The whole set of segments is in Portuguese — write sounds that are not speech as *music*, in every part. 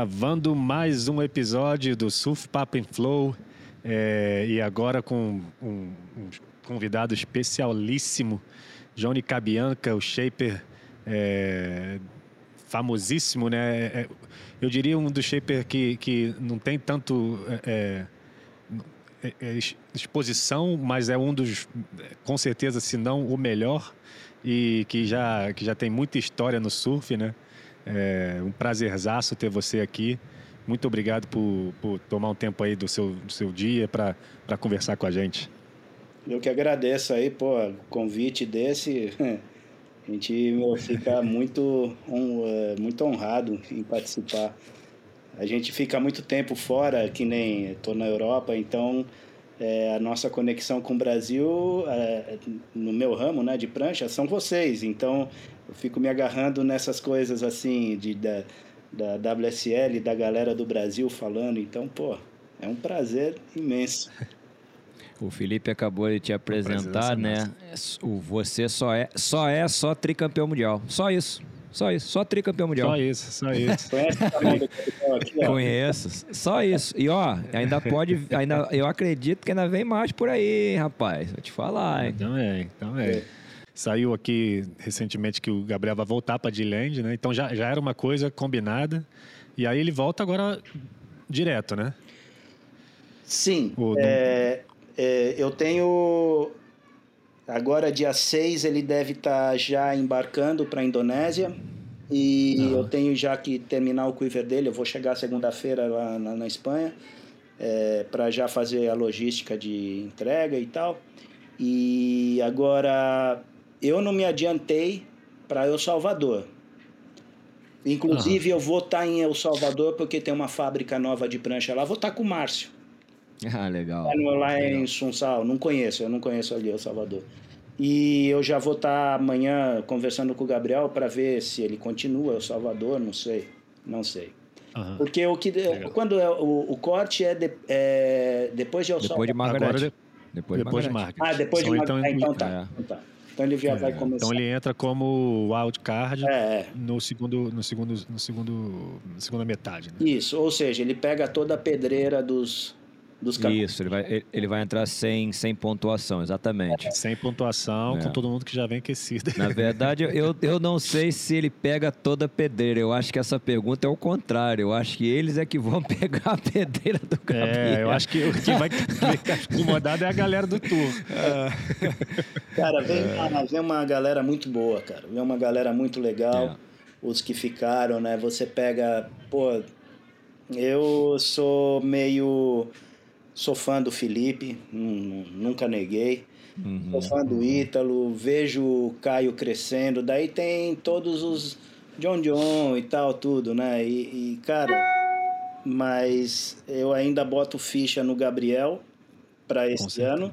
gravando mais um episódio do Surf Pap and Flow. É, e agora com um, um, convidado especialíssimo, Johnny Cabianca, o shaper é, famosíssimo, né? É, eu diria um dos shaper que, que não tem tanto é, é, é, exposição, mas é um dos, com certeza, se não o melhor, e que já, que já tem muita história no surf, né? É um prazerzaço ter você aqui. Muito obrigado por, por tomar um tempo aí do seu, do seu dia para conversar com a gente. Eu que agradeço aí, pô, convite desse. *laughs* A gente fica muito, é, muito honrado em participar. A gente fica muito tempo fora, que nem estou na Europa, então é, a nossa conexão com o Brasil, é, no meu ramo né, de prancha, são vocês. Então, eu fico me agarrando nessas coisas assim, de, da, da WSL, da galera do Brasil falando. Então, pô, é um prazer imenso. *laughs* O Felipe acabou de te apresentar, né? O você só é só é só tricampeão mundial. Só isso. Só isso, só tricampeão mundial. Só isso, só *laughs* isso. Conheço, só isso. E ó, ainda pode, ainda, eu acredito que ainda vem mais por aí, rapaz. Vou te falar, hein? Também, também. Saiu aqui recentemente que o Gabriel vai voltar para Diland, né? Então já, já era uma coisa combinada. E aí ele volta agora direto, né? Sim. O, é, é, eu tenho Agora, dia 6, ele deve estar tá já embarcando para a Indonésia. E uhum. eu tenho já que terminar o quiver dele. Eu vou chegar segunda-feira lá na, na Espanha é, para já fazer a logística de entrega e tal. E agora eu não me adiantei para El Salvador. Inclusive, uhum. eu vou estar tá em El Salvador porque tem uma fábrica nova de prancha lá. Vou estar tá com o Márcio. *laughs* Ah, legal. Lá, no, lá legal. em Sunsal, não conheço, eu não conheço ali El Salvador. E eu já vou estar amanhã conversando com o Gabriel para ver se ele continua El Salvador, não sei, não sei. Uhum. Porque o que legal. quando é, o, o corte é, de, é, depois de El Salvador. Depois de Margarete. Depois, depois de Margaret. Ah, depois de Margaret. Então, então, tá, é. então tá. Então ele já é, vai começar. Então ele entra como wildcard é, é. no segundo, no segundo, no segundo, na segunda metade. Né? Isso, ou seja, ele pega toda a pedreira dos dos Isso, ele vai, ele vai entrar sem, sem pontuação, exatamente. É, sem pontuação, é. com todo mundo que já vem aquecido. Na verdade, eu, eu não sei se ele pega toda a pedreira. Eu acho que essa pergunta é o contrário. Eu acho que eles é que vão *laughs* pegar a pedreira do Gabriel. É, eu acho que o que vai *laughs* ficar incomodado é a galera do tour. Cara, vem, é. vem uma galera muito boa, cara. Vem uma galera muito legal. É. Os que ficaram, né? Você pega, pô, eu sou meio Sou fã do Felipe, nunca neguei. Uhum. Sou fã do Ítalo, vejo o Caio crescendo. Daí tem todos os John John e tal, tudo, né? E, e cara, mas eu ainda boto ficha no Gabriel para esse ano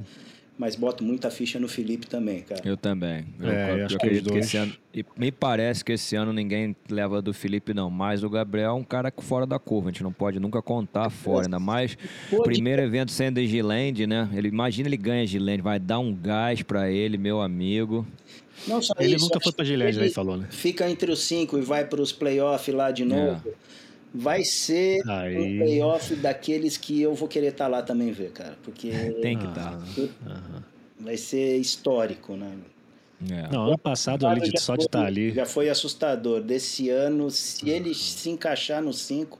mas boto muita ficha no Felipe também, cara. Eu também. Eu, é, eu, eu acredito que, esse ano. E me parece que esse ano ninguém leva do Felipe, não. Mas o Gabriel é um cara fora da curva. A gente não pode nunca contar fora. Ainda mais o primeiro evento sendo em Giland, né? Ele, imagina ele ganha Giland, vai dar um gás para ele, meu amigo. Não só ele isso, nunca foi pra Giland, ele falou, né? Fica entre os cinco e vai para os playoffs lá de novo. É vai ser Aí. um playoff daqueles que eu vou querer estar tá lá também ver, cara. Porque. *laughs* Tem que estar. Tá. Vai ser histórico, né? É. Não, ano passado ali, só de estar tá ali. Já foi assustador. Desse ano, se ele se encaixar no 5,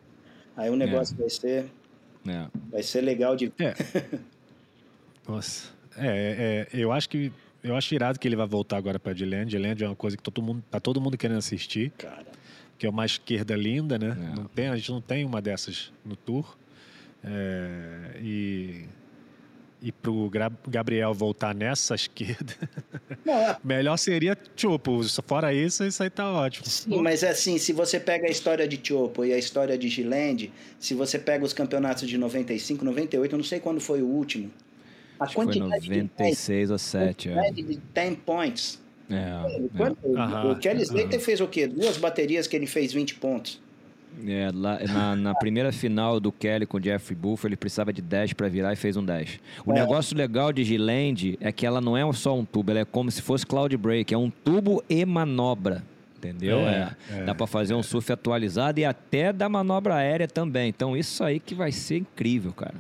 aí o negócio é. vai ser. É. Vai ser legal de. É. *laughs* Nossa. É, é, eu acho que. Eu acho irado que ele vai voltar agora para Diland. Diland é uma coisa que todo mundo, tá todo mundo querendo assistir. Cara que é uma esquerda linda, né? É. Não tem, a gente não tem uma dessas no tour. É, e e pro Gabriel voltar nessa *laughs* esquerda, é. melhor seria Chopo. Fora isso, isso aí tá ótimo. Sim, mas é assim, se você pega a história de Chopo e a história de Giland, se você pega os campeonatos de 95, 98, eu não sei quando foi o último. A Acho quantidade foi 96 de, ou 7, é. de 10 points é, é. O Kelly Slater fez o quê? Duas baterias que ele fez 20 pontos. É, lá, na, na, primeira final do Kelly com o Jeffrey Buff, ele precisava de 10 para virar e fez um 10. O é. negócio legal de Giland é que ela não é só um tubo, ela é como se fosse Cloud Break, é um tubo e manobra. Entendeu? É, é, é dá para fazer um surf atualizado e até da manobra aérea também. Então, isso aí que vai ser incrível, cara.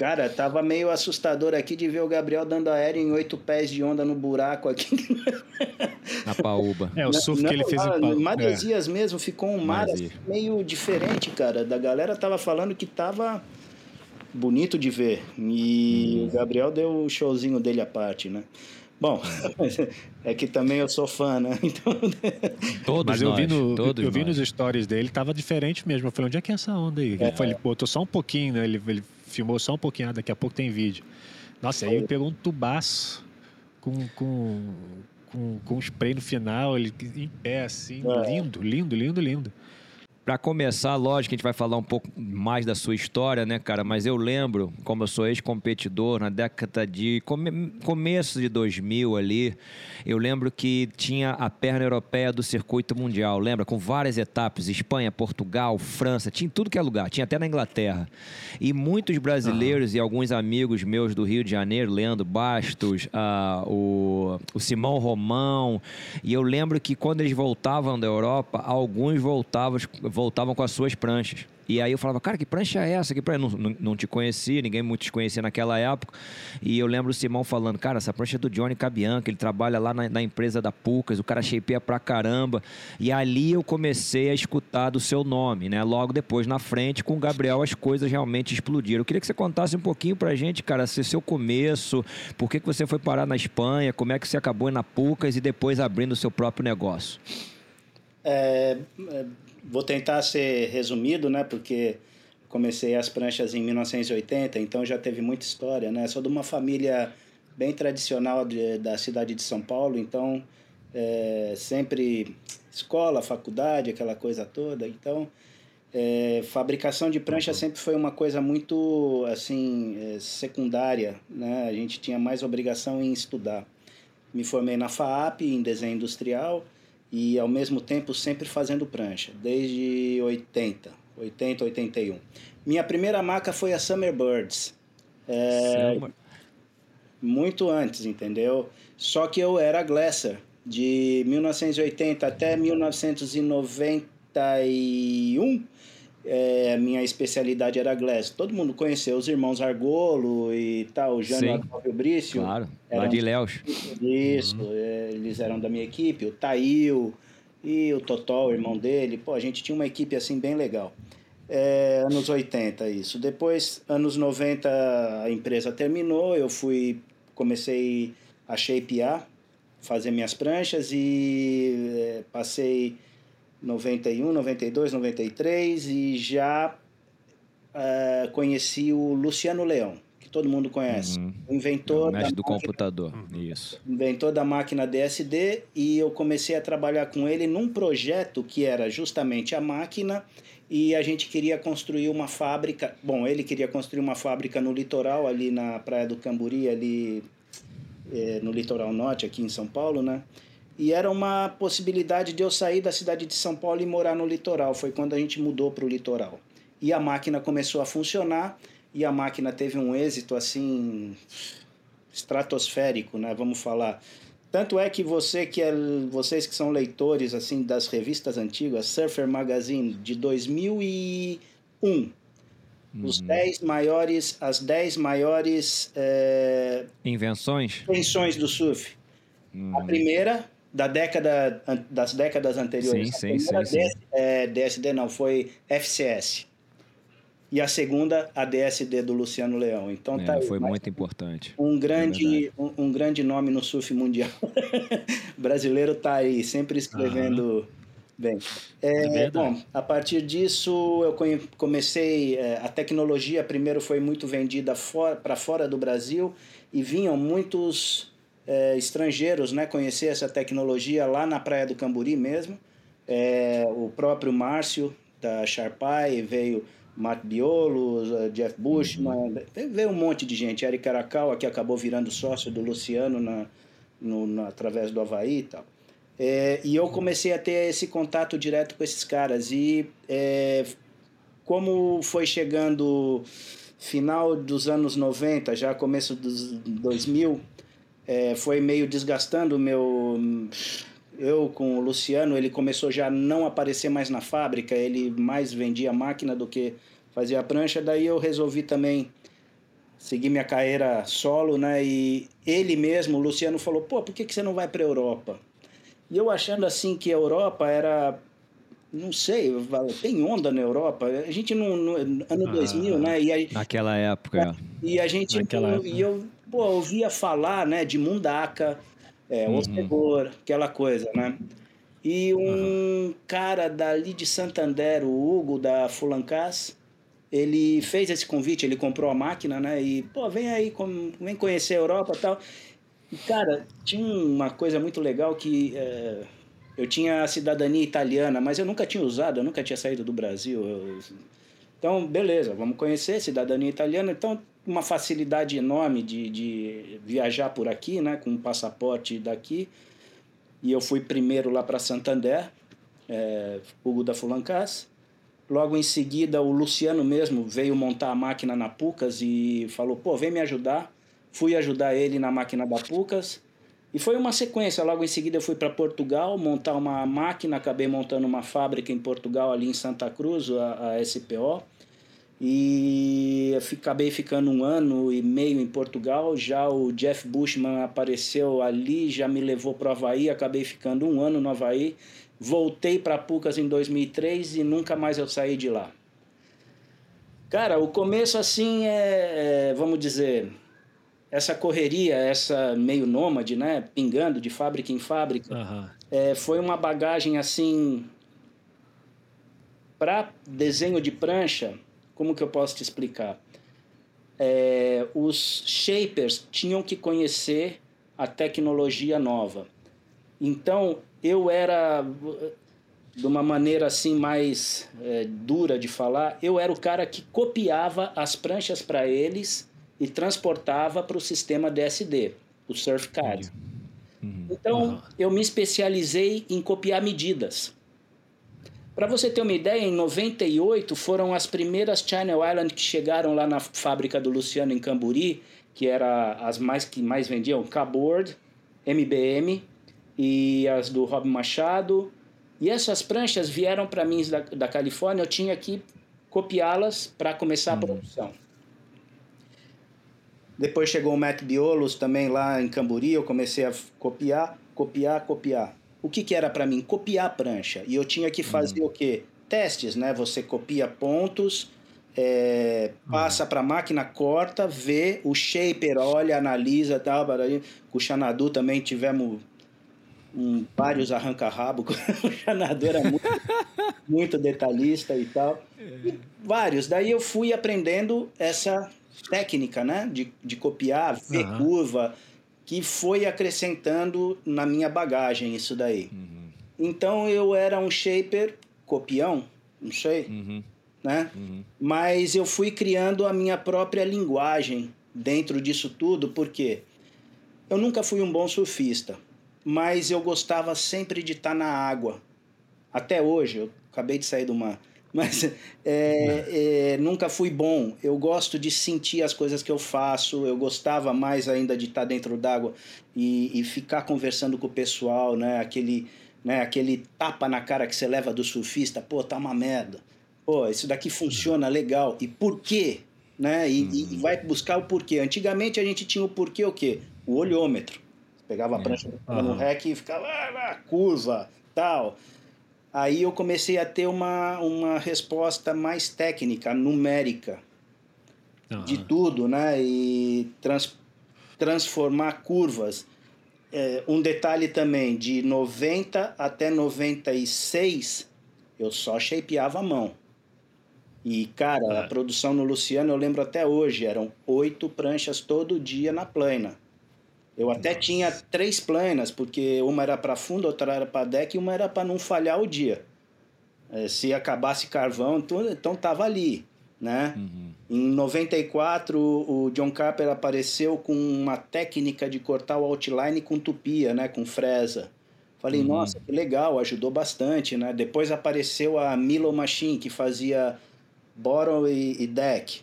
Cara, tava meio assustador aqui de ver o Gabriel dando aéreo em oito pés de onda no buraco aqui. *laughs* Na Paúba. É, o surf não, que ele fez em Paúba. Maresias é. mesmo, ficou um mar assim, meio diferente, cara. Da galera tava falando que tava bonito de ver. E hum. o Gabriel deu o showzinho dele à parte, né? Bom, *laughs* é que também eu sou fã, né? *laughs* Então... Todos Mas eu nós, vi, no, todos eu vi nos stories dele, tava diferente mesmo. Eu falei, onde é que é essa onda aí? É. Ele, foi, ele botou só um pouquinho, né? Ele, ele filmou só um pouquinho, ah, daqui a pouco tem vídeo. Nossa, aí ele pegou um tubaço com, com, com, com um spray no final, ele em pé, assim, é. lindo, lindo, lindo, lindo. Para começar, lógico que a gente vai falar um pouco mais da sua história, né, cara? Mas eu lembro, como eu sou ex-competidor, na década de. Come, começo de 2000 ali, eu lembro que tinha a perna europeia do circuito mundial, lembra? Com várias etapas: Espanha, Portugal, França, tinha tudo que é lugar, tinha até na Inglaterra. E muitos brasileiros uhum. e alguns amigos meus do Rio de Janeiro, Leandro Bastos, uh, o, o Simão Romão, e eu lembro que quando eles voltavam da Europa, alguns voltavam voltavam com as suas pranchas. E aí eu falava, cara, que prancha é essa? Que prancha? Não, não, não, te conhecia, ninguém muito te conhecia naquela época. E eu lembro o Simão falando, cara, essa prancha é do Johnny Cabianca, ele trabalha lá na, na empresa da Pucas, o cara shapeia pra caramba. E ali eu comecei a escutar do seu nome, né? Logo depois, na frente, com o Gabriel, as coisas realmente explodiram. Eu queria que você contasse um pouquinho pra gente, cara, se seu começo, por que, que você foi parar na Espanha, como é que você acabou na Pucas e depois abrindo o seu próprio negócio. É, é vou tentar ser resumido, né? Porque comecei as pranchas em 1980, então já teve muita história, né? Sou de uma família bem tradicional de, da cidade de São Paulo, então é, sempre escola, faculdade, aquela coisa toda. Então, é, fabricação de prancha sempre foi uma coisa muito assim é, secundária, né? A gente tinha mais obrigação em estudar. Me formei na FAAP em desenho industrial e ao mesmo tempo sempre fazendo prancha, desde 80, 80, 81. Minha primeira marca foi a Summer Birds. É, muito antes, entendeu? Só que eu era Glasser, de 1980 até 1991 é, minha especialidade era Glass. Todo mundo conheceu os irmãos Argolo e tal, o Jânio e Brício. Claro, de Léus. Isso, uhum. é, eles eram da minha equipe, o Tail e o Totó, o irmão dele. Pô, a gente tinha uma equipe assim bem legal. É, anos 80 isso. Depois, anos 90, a empresa terminou, eu fui, comecei a shapear, fazer minhas pranchas e é, passei 91, 92, 93 e já uh, conheci o Luciano Leão, que todo mundo conhece. Uhum. O inventor é o mestre do máquina, computador. Isso. Inventor da máquina DSD e eu comecei a trabalhar com ele num projeto que era justamente a máquina e a gente queria construir uma fábrica. Bom, ele queria construir uma fábrica no litoral, ali na Praia do Camburi, ali eh, no litoral norte, aqui em São Paulo, né? E era uma possibilidade de eu sair da cidade de São Paulo e morar no litoral. Foi quando a gente mudou para o litoral. E a máquina começou a funcionar e a máquina teve um êxito assim estratosférico, né? Vamos falar. Tanto é que você que é, vocês que são leitores assim das revistas antigas, Surfer Magazine de 2001, uhum. os 10 maiores, as 10 maiores é, invenções invenções do surf. Uhum. A primeira da década das décadas anteriores. Sim, sim, sim, sim. É, DSD não, foi FCS. E a segunda, a DSD do Luciano Leão. Então é, tá foi muito importante. Um grande, é um, um, grande nome no surf mundial. *laughs* brasileiro tá aí, sempre escrevendo bem. É, é bom, a partir disso eu comecei é, a tecnologia primeiro foi muito vendida para fora do Brasil e vinham muitos é, estrangeiros né, conhecer essa tecnologia lá na Praia do Camburi mesmo. É, o próprio Márcio, da Sharpai, veio Mark Biolo, Jeff Bushman, uhum. veio um monte de gente. Eric Caracal, que acabou virando sócio do Luciano na, no, na, através do Havaí e tal. É, e eu comecei a ter esse contato direto com esses caras. E é, como foi chegando final dos anos 90, já começo dos 2000, é, foi meio desgastando o meu. eu com o Luciano, ele começou já a não aparecer mais na fábrica, ele mais vendia máquina do que fazia prancha, daí eu resolvi também seguir minha carreira solo, né? E ele mesmo, o Luciano, falou: pô, por que, que você não vai para a Europa? E eu achando assim que a Europa era. Não sei, tem onda na Europa. A gente no ano ah, 2000, né? E a, naquela época. E a gente. Naquela época. E eu pô, ouvia falar, né, de Mundaca, é, uhum. Aquela coisa, né? E um uhum. cara dali de Santander, o Hugo da Fulancas, ele fez esse convite, ele comprou a máquina, né? E, pô, vem aí, vem conhecer a Europa e tal. E, cara, tinha uma coisa muito legal que é, eu tinha a cidadania italiana, mas eu nunca tinha usado, eu nunca tinha saído do Brasil. Eu... Então, beleza, vamos conhecer cidadania italiana. Então, uma facilidade enorme de, de viajar por aqui, né? Com um passaporte daqui. E eu fui primeiro lá para Santander, é, Hugo da Fulancas. Logo em seguida, o Luciano mesmo veio montar a máquina na Pucas e falou: pô, vem me ajudar. Fui ajudar ele na máquina da Pucas. E foi uma sequência. Logo em seguida, eu fui para Portugal montar uma máquina. Acabei montando uma fábrica em Portugal, ali em Santa Cruz, a, a SPO. E acabei ficando um ano e meio em Portugal. Já o Jeff Bushman apareceu ali, já me levou para o Havaí. Acabei ficando um ano no Havaí. Voltei para Pucas em 2003 e nunca mais eu saí de lá. Cara, o começo assim é, é vamos dizer, essa correria, essa meio nômade, né, pingando de fábrica em fábrica, uhum. é, foi uma bagagem assim para desenho de prancha. Como que eu posso te explicar? É, os shapers tinham que conhecer a tecnologia nova. Então eu era de uma maneira assim mais é, dura de falar, eu era o cara que copiava as pranchas para eles e transportava para o sistema DSD, o SurfCAD. Uhum. Então uhum. eu me especializei em copiar medidas. Para você ter uma ideia, em 98 foram as primeiras Channel Island que chegaram lá na fábrica do Luciano em Camburi, que era as mais que mais vendiam, Cabord, MBM, e as do Rob Machado. E essas pranchas vieram para mim da, da Califórnia, eu tinha que copiá-las para começar a uhum. produção. Depois chegou o Matt Biolos também lá em Camburi, eu comecei a copiar, copiar, copiar. O que, que era para mim? Copiar a prancha. E eu tinha que fazer uhum. o quê? Testes, né? Você copia pontos, é, passa uhum. para a máquina, corta, vê, o shaper olha, analisa tal. Com o Xanadu também tivemos um, vários arranca-rabo, *laughs* o Xanadu era muito, *laughs* muito detalhista e tal. E vários. Daí eu fui aprendendo essa técnica, né? De, de copiar, ver uhum. curva, que foi acrescentando na minha bagagem isso daí. Uhum. Então eu era um shaper copião, não sei, uhum. né? Uhum. Mas eu fui criando a minha própria linguagem dentro disso tudo, porque eu nunca fui um bom surfista mas eu gostava sempre de estar na água. Até hoje, eu acabei de sair de uma. Mas *laughs* é, é, nunca fui bom. Eu gosto de sentir as coisas que eu faço. Eu gostava mais ainda de estar dentro d'água e, e ficar conversando com o pessoal, né? Aquele, né? Aquele tapa na cara que você leva do surfista. Pô, tá uma merda. Pô, isso daqui funciona legal. E por quê? Né? E, e uhum. vai buscar o porquê. Antigamente a gente tinha o porquê o quê? O olhômetro. Pegava a prancha uhum. no rec e ficava ah, curva, tal. Aí eu comecei a ter uma, uma resposta mais técnica, numérica, uhum. de tudo, né? E trans, transformar curvas. É, um detalhe também, de 90 até 96, eu só shapeava a mão. E, cara, a é. produção no Luciano, eu lembro até hoje, eram oito pranchas todo dia na plana. Eu até tinha três planas, porque uma era para fundo, outra era para deck e uma era para não falhar o dia. É, se acabasse carvão, então, então tava ali, né? Uhum. Em 94, o John Carper apareceu com uma técnica de cortar o outline com tupia, né? Com fresa. Falei, uhum. nossa, que legal, ajudou bastante, né? Depois apareceu a Milo Machine, que fazia bottom e, e deck.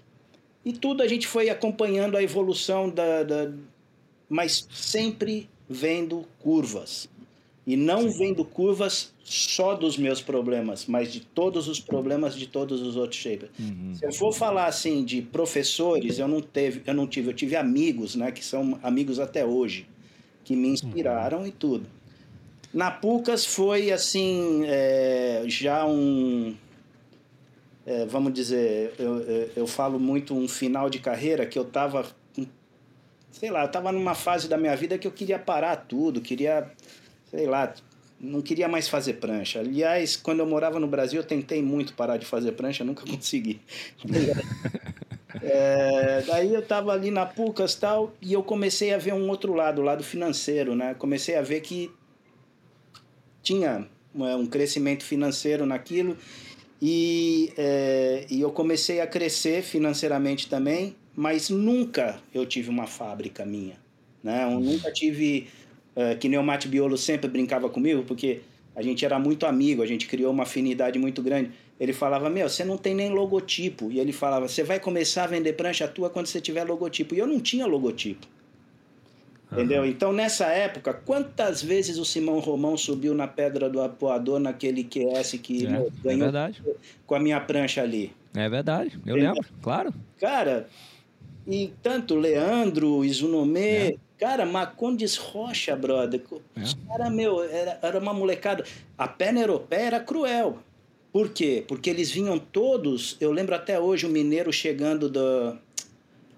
E tudo a gente foi acompanhando a evolução da, da mas sempre vendo curvas. E não Sim. vendo curvas só dos meus problemas, mas de todos os problemas de todos os outros shapers. Uhum. Se eu for falar assim de professores, eu não teve, eu não tive, eu tive amigos, né, que são amigos até hoje, que me inspiraram uhum. e tudo. Na Pucas foi assim, é, já um, é, vamos dizer, eu, eu, eu, falo muito um final de carreira que eu tava, sei lá, eu tava numa fase da minha vida que eu queria parar tudo, queria sei lá, não queria mais fazer prancha. Aliás, quando eu morava no Brasil, eu tentei muito parar de fazer prancha, nunca *laughs* consegui. é, daí eu estava ali na Pucas tal, e eu comecei a ver um outro lado, o lado financeiro, né? Comecei a ver que tinha é, um crescimento financeiro naquilo, e, é, e eu comecei a crescer financeiramente também, mas nunca eu tive uma fábrica minha. Né? Eu nunca tive uh, que nem o Mate Biolo sempre brincava comigo, porque a gente era muito amigo, a gente criou uma afinidade muito grande. Ele falava, meu, você não tem nem logotipo. E ele falava, você vai começar a vender prancha tua quando você tiver logotipo. E eu não tinha logotipo. Uhum. Entendeu? Então, nessa época, quantas vezes o Simão Romão subiu na pedra do apoador naquele QS que é, meu, ganhou é com a minha prancha ali? É verdade, eu Entendeu? lembro, claro. Cara, e tanto Leandro, Izunomê, é. Cara, Macondes Rocha, brother. É. Os caras, meu, era, era uma molecada. A perna europeia era cruel. Por quê? Porque eles vinham todos. Eu lembro até hoje o mineiro chegando do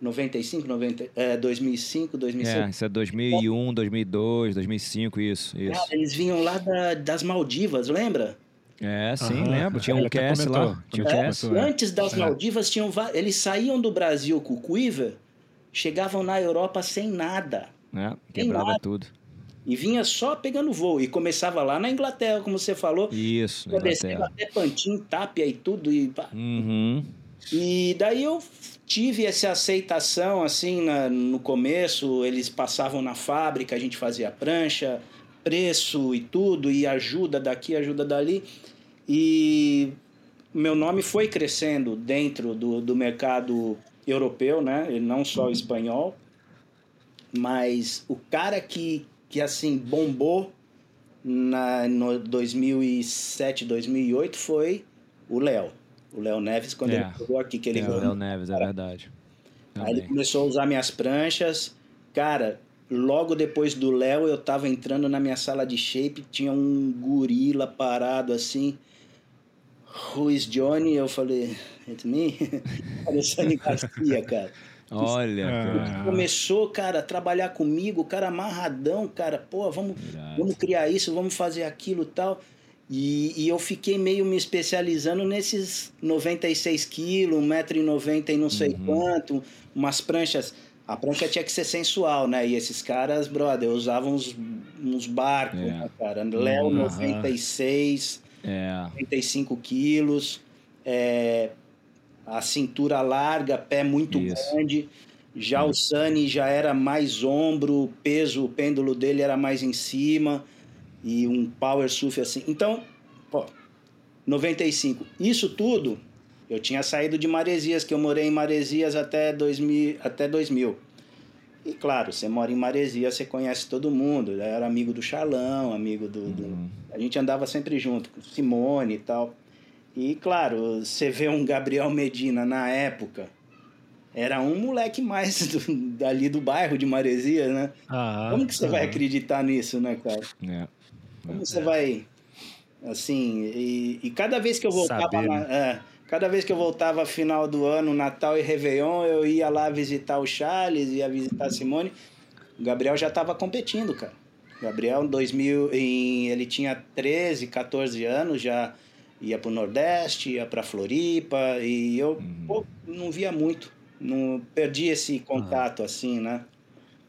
95, 90, é, 2005, 2006. É, isso é 2001, 2002, 2005, isso. isso. Cara, eles vinham lá da, das Maldivas, lembra? É, sim, Aham. lembro. Tinha um cast lá. Tinha um é, Antes das é. Maldivas, tinham eles saíam do Brasil com o Quiver chegavam na Europa sem nada. É, quebrava nada. tudo. E vinha só pegando voo. E começava lá na Inglaterra, como você falou. Isso, Inglaterra. até Pantin, Tapia e tudo. E, uhum. e daí eu tive essa aceitação, assim, na, no começo. Eles passavam na fábrica, a gente fazia prancha, preço e tudo. E ajuda daqui, ajuda dali. E meu nome foi crescendo dentro do, do mercado europeu, né? Ele não só o espanhol, mas o cara que, que assim bombou na no 2007, 2008 foi o Léo. O Léo Neves quando é. ele chegou aqui que ele é, o Léo Neves, é verdade. Também. Aí ele começou a usar minhas pranchas. Cara, logo depois do Léo eu tava entrando na minha sala de shape, tinha um gorila parado assim. Who is Johnny? Eu falei, it's me? *laughs* Alexandre Garcia, cara. Olha, cara. Começou, cara, a trabalhar comigo, cara amarradão, cara, pô, vamos, vamos criar isso, vamos fazer aquilo tal. E, e eu fiquei meio me especializando nesses 96 quilos, 1,90m e não sei uhum. quanto, umas pranchas. A prancha tinha que ser sensual, né? E esses caras, brother, usavam uns, uns barcos, é. né, cara? Léo uhum. 96, é. 95 quilos. É, a cintura larga, pé muito Isso. grande. Já o Sunny já era mais ombro, o peso, o pêndulo dele era mais em cima e um power surf assim. Então, pô, 95. Isso tudo, eu tinha saído de Maresias, que eu morei em Maresias até 2000, até 2000. E claro, você mora em Maresias, você conhece todo mundo. Eu era amigo do Charlão, amigo do, uhum. do... A gente andava sempre junto, com Simone e tal. E claro, você vê um Gabriel Medina na época, era um moleque mais *laughs* do, dali do bairro de Maresia, né? Ah, Como que você ah. vai acreditar nisso, né, cara? É. Como você é. vai. Assim, e, e, cada vez que eu voltava. Na, né? Cada vez que eu voltava final do ano, Natal e Réveillon, eu ia lá visitar o Charles, ia visitar a Simone. O Gabriel já estava competindo, cara. Gabriel, em 2000, em, ele tinha 13, 14 anos, já ia para o Nordeste, ia para Floripa, e eu uhum. pô, não via muito, não perdi esse contato assim, né?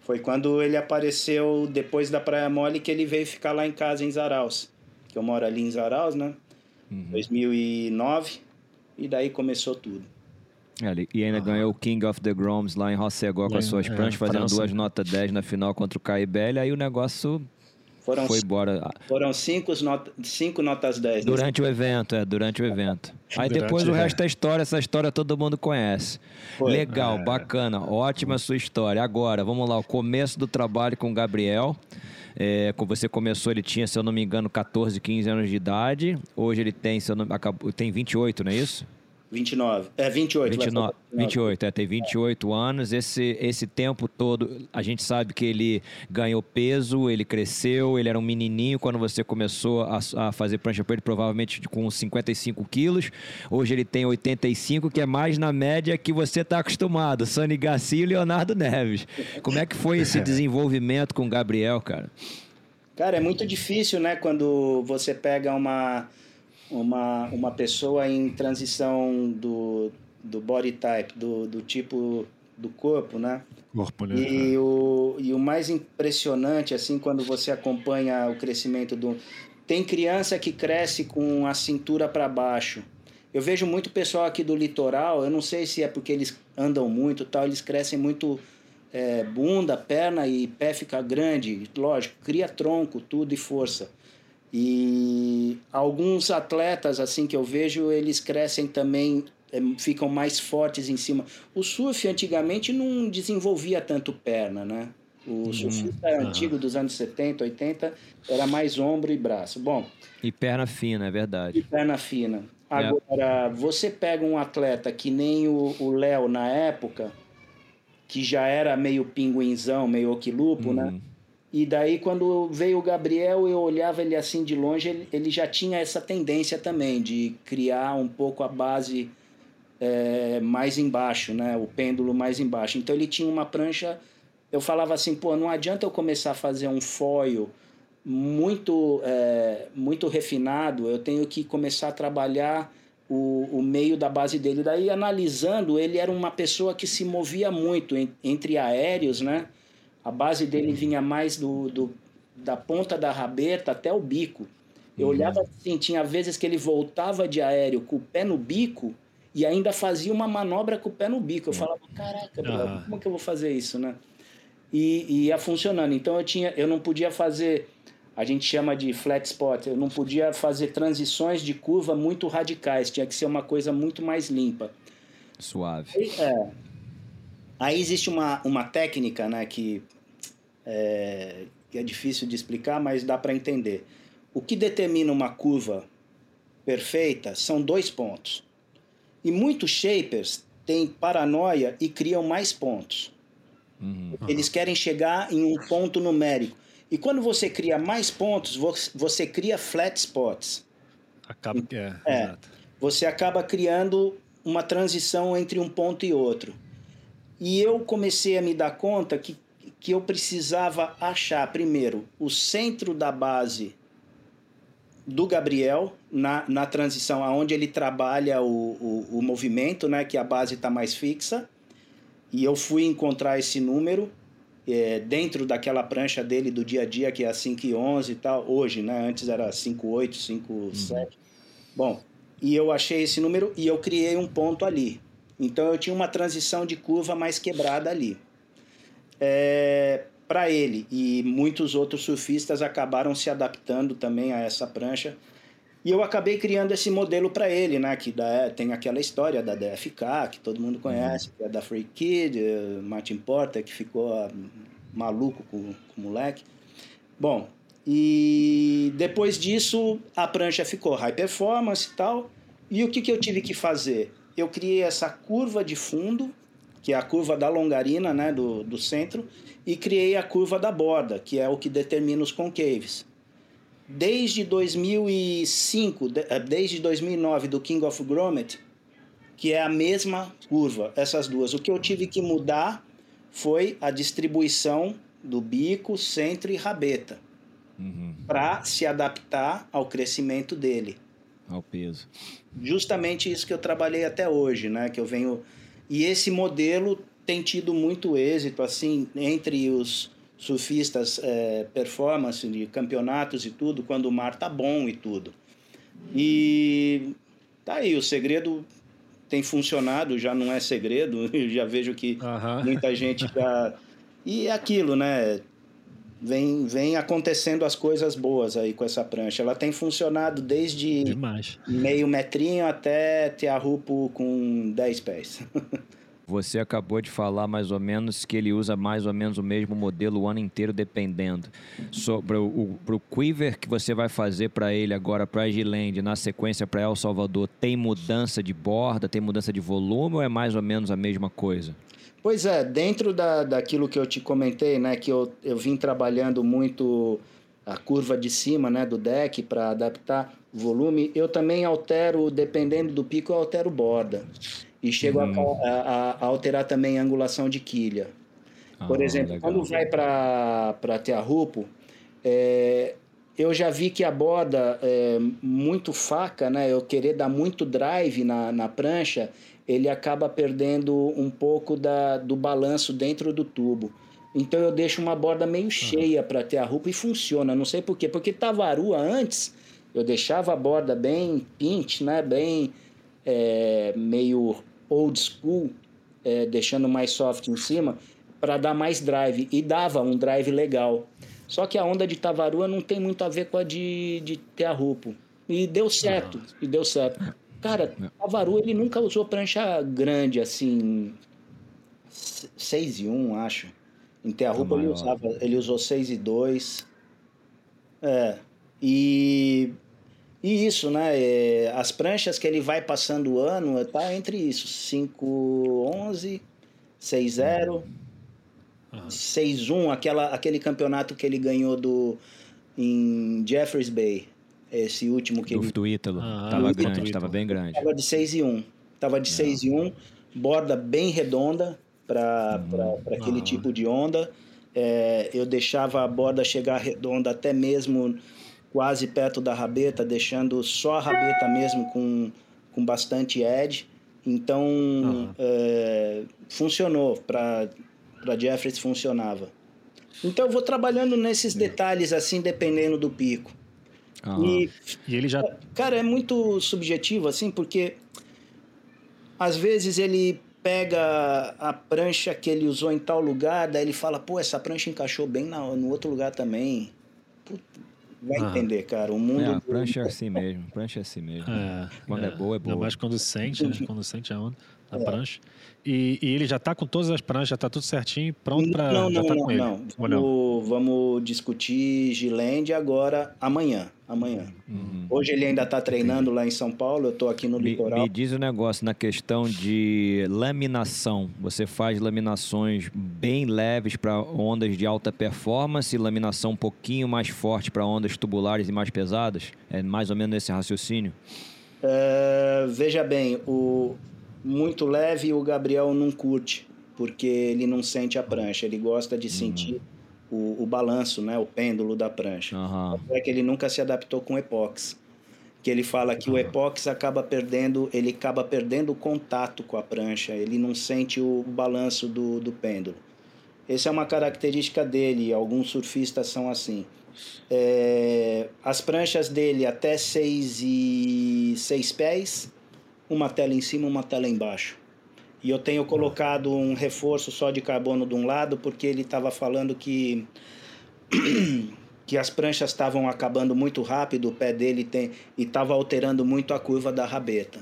Foi quando ele apareceu depois da Praia Mole que ele veio ficar lá em casa em Zaraus, que eu moro ali em Zaraus, né? Uhum. 2009, e daí começou tudo. É, e ainda ganhou o King of the Groms lá em Rossegó com as suas é, pranchas, fazendo duas notas 10 na final contra o Caibelli, aí o negócio foram, Foi embora. Foram cinco, not cinco notas 10. Durante o evento, é, durante o evento. Aí durante depois o resto é história, essa história todo mundo conhece. Foi. Legal, é. bacana, ótima sua história. Agora, vamos lá, o começo do trabalho com o Gabriel. É, você começou, ele tinha, se eu não me engano, 14, 15 anos de idade. Hoje ele tem, se eu não, acabou, tem 28, não é isso? 29. É, 28. 29, 28, é, tem 28 é. anos. Esse, esse tempo todo, a gente sabe que ele ganhou peso, ele cresceu, ele era um menininho quando você começou a, a fazer prancha para ele, provavelmente com 55 quilos. Hoje ele tem 85, que é mais na média que você está acostumado. Sani Garcia e Leonardo Neves. Como é que foi esse *laughs* desenvolvimento com o Gabriel, cara? Cara, é muito difícil, né, quando você pega uma uma, uma pessoa em transição do, do body type, do, do tipo do corpo, né? Corpo, né? E o, e o mais impressionante, assim, quando você acompanha o crescimento do... Tem criança que cresce com a cintura para baixo. Eu vejo muito pessoal aqui do litoral, eu não sei se é porque eles andam muito tal, eles crescem muito é, bunda, perna e pé fica grande. Lógico, cria tronco, tudo e força. E alguns atletas assim que eu vejo, eles crescem também, é, ficam mais fortes em cima. O surf antigamente não desenvolvia tanto perna, né? O hum, surfista uhum. antigo dos anos 70, 80 era mais ombro e braço. Bom. E perna fina, é verdade. E perna fina. É. Agora, é. você pega um atleta que nem o Léo na época, que já era meio pinguinzão, meio oquilupo, né? E daí, quando veio o Gabriel, eu olhava ele assim de longe, ele, ele já tinha essa tendência também de criar um pouco a base é, mais embaixo, né? O pêndulo mais embaixo. Então, ele tinha uma prancha. Eu falava assim, pô, não adianta eu começar a fazer um foil muito, é, muito refinado, eu tenho que começar a trabalhar o, o meio da base dele. Daí, analisando, ele era uma pessoa que se movia muito entre aéreos, né? A base dele vinha mais do, do da ponta da rabeta até o bico. Eu uhum. olhava assim, tinha vezes que ele voltava de aéreo com o pé no bico e ainda fazia uma manobra com o pé no bico. Eu falava, caraca, uhum. como que eu vou fazer isso, né? E, e ia funcionando. Então eu tinha, eu não podia fazer, a gente chama de flat spot, eu não podia fazer transições de curva muito radicais, tinha que ser uma coisa muito mais limpa. Suave. É. Aí existe uma, uma técnica né, que, é, é difícil de explicar, mas dá para entender. O que determina uma curva perfeita são dois pontos. E muitos shapers têm paranoia e criam mais pontos. Uhum. Eles querem chegar em um ponto numérico. E quando você cria mais pontos, você cria flat spots. Acaba é, é. Você acaba criando uma transição entre um ponto e outro. E eu comecei a me dar conta que, que eu precisava achar, primeiro, o centro da base do Gabriel na, na transição, aonde ele trabalha o, o, o movimento, né, que a base está mais fixa. E eu fui encontrar esse número é, dentro daquela prancha dele do dia a dia, que é a 5,11 e tal, hoje, né? Antes era 5,8, 5,7. Uhum. Bom, e eu achei esse número e eu criei um ponto ali. Então eu tinha uma transição de curva mais quebrada ali. É, para ele e muitos outros surfistas acabaram se adaptando também a essa prancha. E eu acabei criando esse modelo para ele, né? Que da, tem aquela história da DFK, que todo mundo conhece, que é da Free Kid, eh, Martin Porter, que ficou ah, maluco com, com o moleque. Bom, e depois disso a prancha ficou high performance e tal. E o que, que eu tive que fazer? Eu criei essa curva de fundo, que é a curva da longarina, né, do, do centro, e criei a curva da borda, que é o que determina os concaves. Desde 2005, eh, desde 2009 do King of Grommet, que é a mesma curva, essas duas. O que eu tive que mudar foi a distribuição do bico, centro e rabeta, uhum. para se adaptar ao crescimento dele. Ao peso justamente isso que eu trabalhei até hoje, né? Que eu venho e esse modelo tem tido muito êxito assim entre os surfistas é, performance de campeonatos e tudo, quando o mar tá bom e tudo. E tá aí, o segredo tem funcionado, já não é segredo, *laughs* eu já vejo que muita gente já. E é aquilo, né? Vem, vem acontecendo as coisas boas aí com essa prancha. Ela tem funcionado desde Demais. meio metrinho até ter a rupo com 10 pés. *laughs* você acabou de falar mais ou menos que ele usa mais ou menos o mesmo modelo o ano inteiro, dependendo. Sobre o, Quiver que você vai fazer para ele agora, para a Giland, na sequência para El Salvador, tem mudança de borda, tem mudança de volume ou é mais ou menos a mesma coisa? Pois é, dentro da, daquilo que eu te comentei, né, que eu, eu vim trabalhando muito a curva de cima né, do deck para adaptar o volume, eu também altero, dependendo do pico, eu altero borda. E chego hum. a, a, a, alterar também a angulação de quilha. Ah, Por exemplo, legal. quando vai para Tearrupo, é, eu já vi que a borda é muito faca, né? Eu querer dar muito drive na, na prancha, ele acaba perdendo um pouco da, do balanço dentro do tubo. Então eu deixo uma borda meio cheia para ter a roupa e funciona. Não sei por quê. Porque tavarua antes, eu deixava a borda bem pinch, né? Bem é, meio old school, é, deixando mais soft em cima, para dar mais drive. E dava um drive legal. Só que a onda de tavarua não tem muito a ver com a de, de ter a roupa. E deu certo, e deu certo. Cara, o Avaru, ele nunca usou prancha grande, assim, 6 e 1, acho. Em Terra-Roupa ele, usava, ele usou 6 e 2. É, e, e isso, né? É, as pranchas que ele vai passando o ano, tá entre isso, 5, 11, 6, 0, uhum. 6, 1, aquela, aquele campeonato que ele ganhou do, em Jeffreys Bay. Esse último que do, ele... Do Ítalo. Ah, tava grande, Ítalo. tava bem grande. Tava de 6 e 1. Tava de 6 e 1, borda bem redonda para uhum. aquele ah. tipo de onda. É, eu deixava a borda chegar redonda até mesmo quase perto da rabeta, deixando só a rabeta mesmo com, com bastante edge. Então, uhum. é, funcionou. Para Jeffries funcionava. Então, eu vou trabalhando nesses detalhes assim, dependendo do pico. Uhum. E, e ele já. Cara, é muito subjetivo, assim, porque às vezes ele pega a prancha que ele usou em tal lugar, daí ele fala, pô, essa prancha encaixou bem na, no outro lugar também. Puta, vai ah. entender, cara. O mundo. É, a prancha é assim mesmo. Prancha é assim mesmo. É, quando é, é boa, é boa. Ainda mais quando sente, né? quando sente a onda, a é. prancha. E, e, ele já está com todas as pranchas, já está tudo certinho, pronto para. Não, não, tá não, com não. Ele. Vamos, vamos discutir Gilende agora, amanhã. Amanhã. Uhum. Hoje ele ainda está treinando lá em São Paulo, eu estou aqui no me, litoral. Me diz o um negócio na questão de laminação. Você faz laminações bem leves para ondas de alta performance, laminação um pouquinho mais forte para ondas tubulares e mais pesadas? É mais ou menos esse raciocínio? É, veja bem, o, muito leve o Gabriel não curte, porque ele não sente a prancha, ele gosta de sentir uhum. o, o, balanço, né, o pêndulo da prancha. Uhum. É que ele nunca se adaptou com epox. Que ele fala que uhum. o epox acaba perdendo, ele acaba perdendo o contato com a prancha, ele não sente o, o balanço do, do pêndulo. Essa é uma característica dele, alguns surfistas são assim. É, as pranchas dele até 6 e 6 pés, uma tela em cima, uma tela embaixo. E eu tenho colocado um reforço só de carbono de um lado, porque ele estava falando que *clears throat* que as pranchas estavam acabando muito rápido, o pé dele tem e estava alterando muito a curva da rabeta.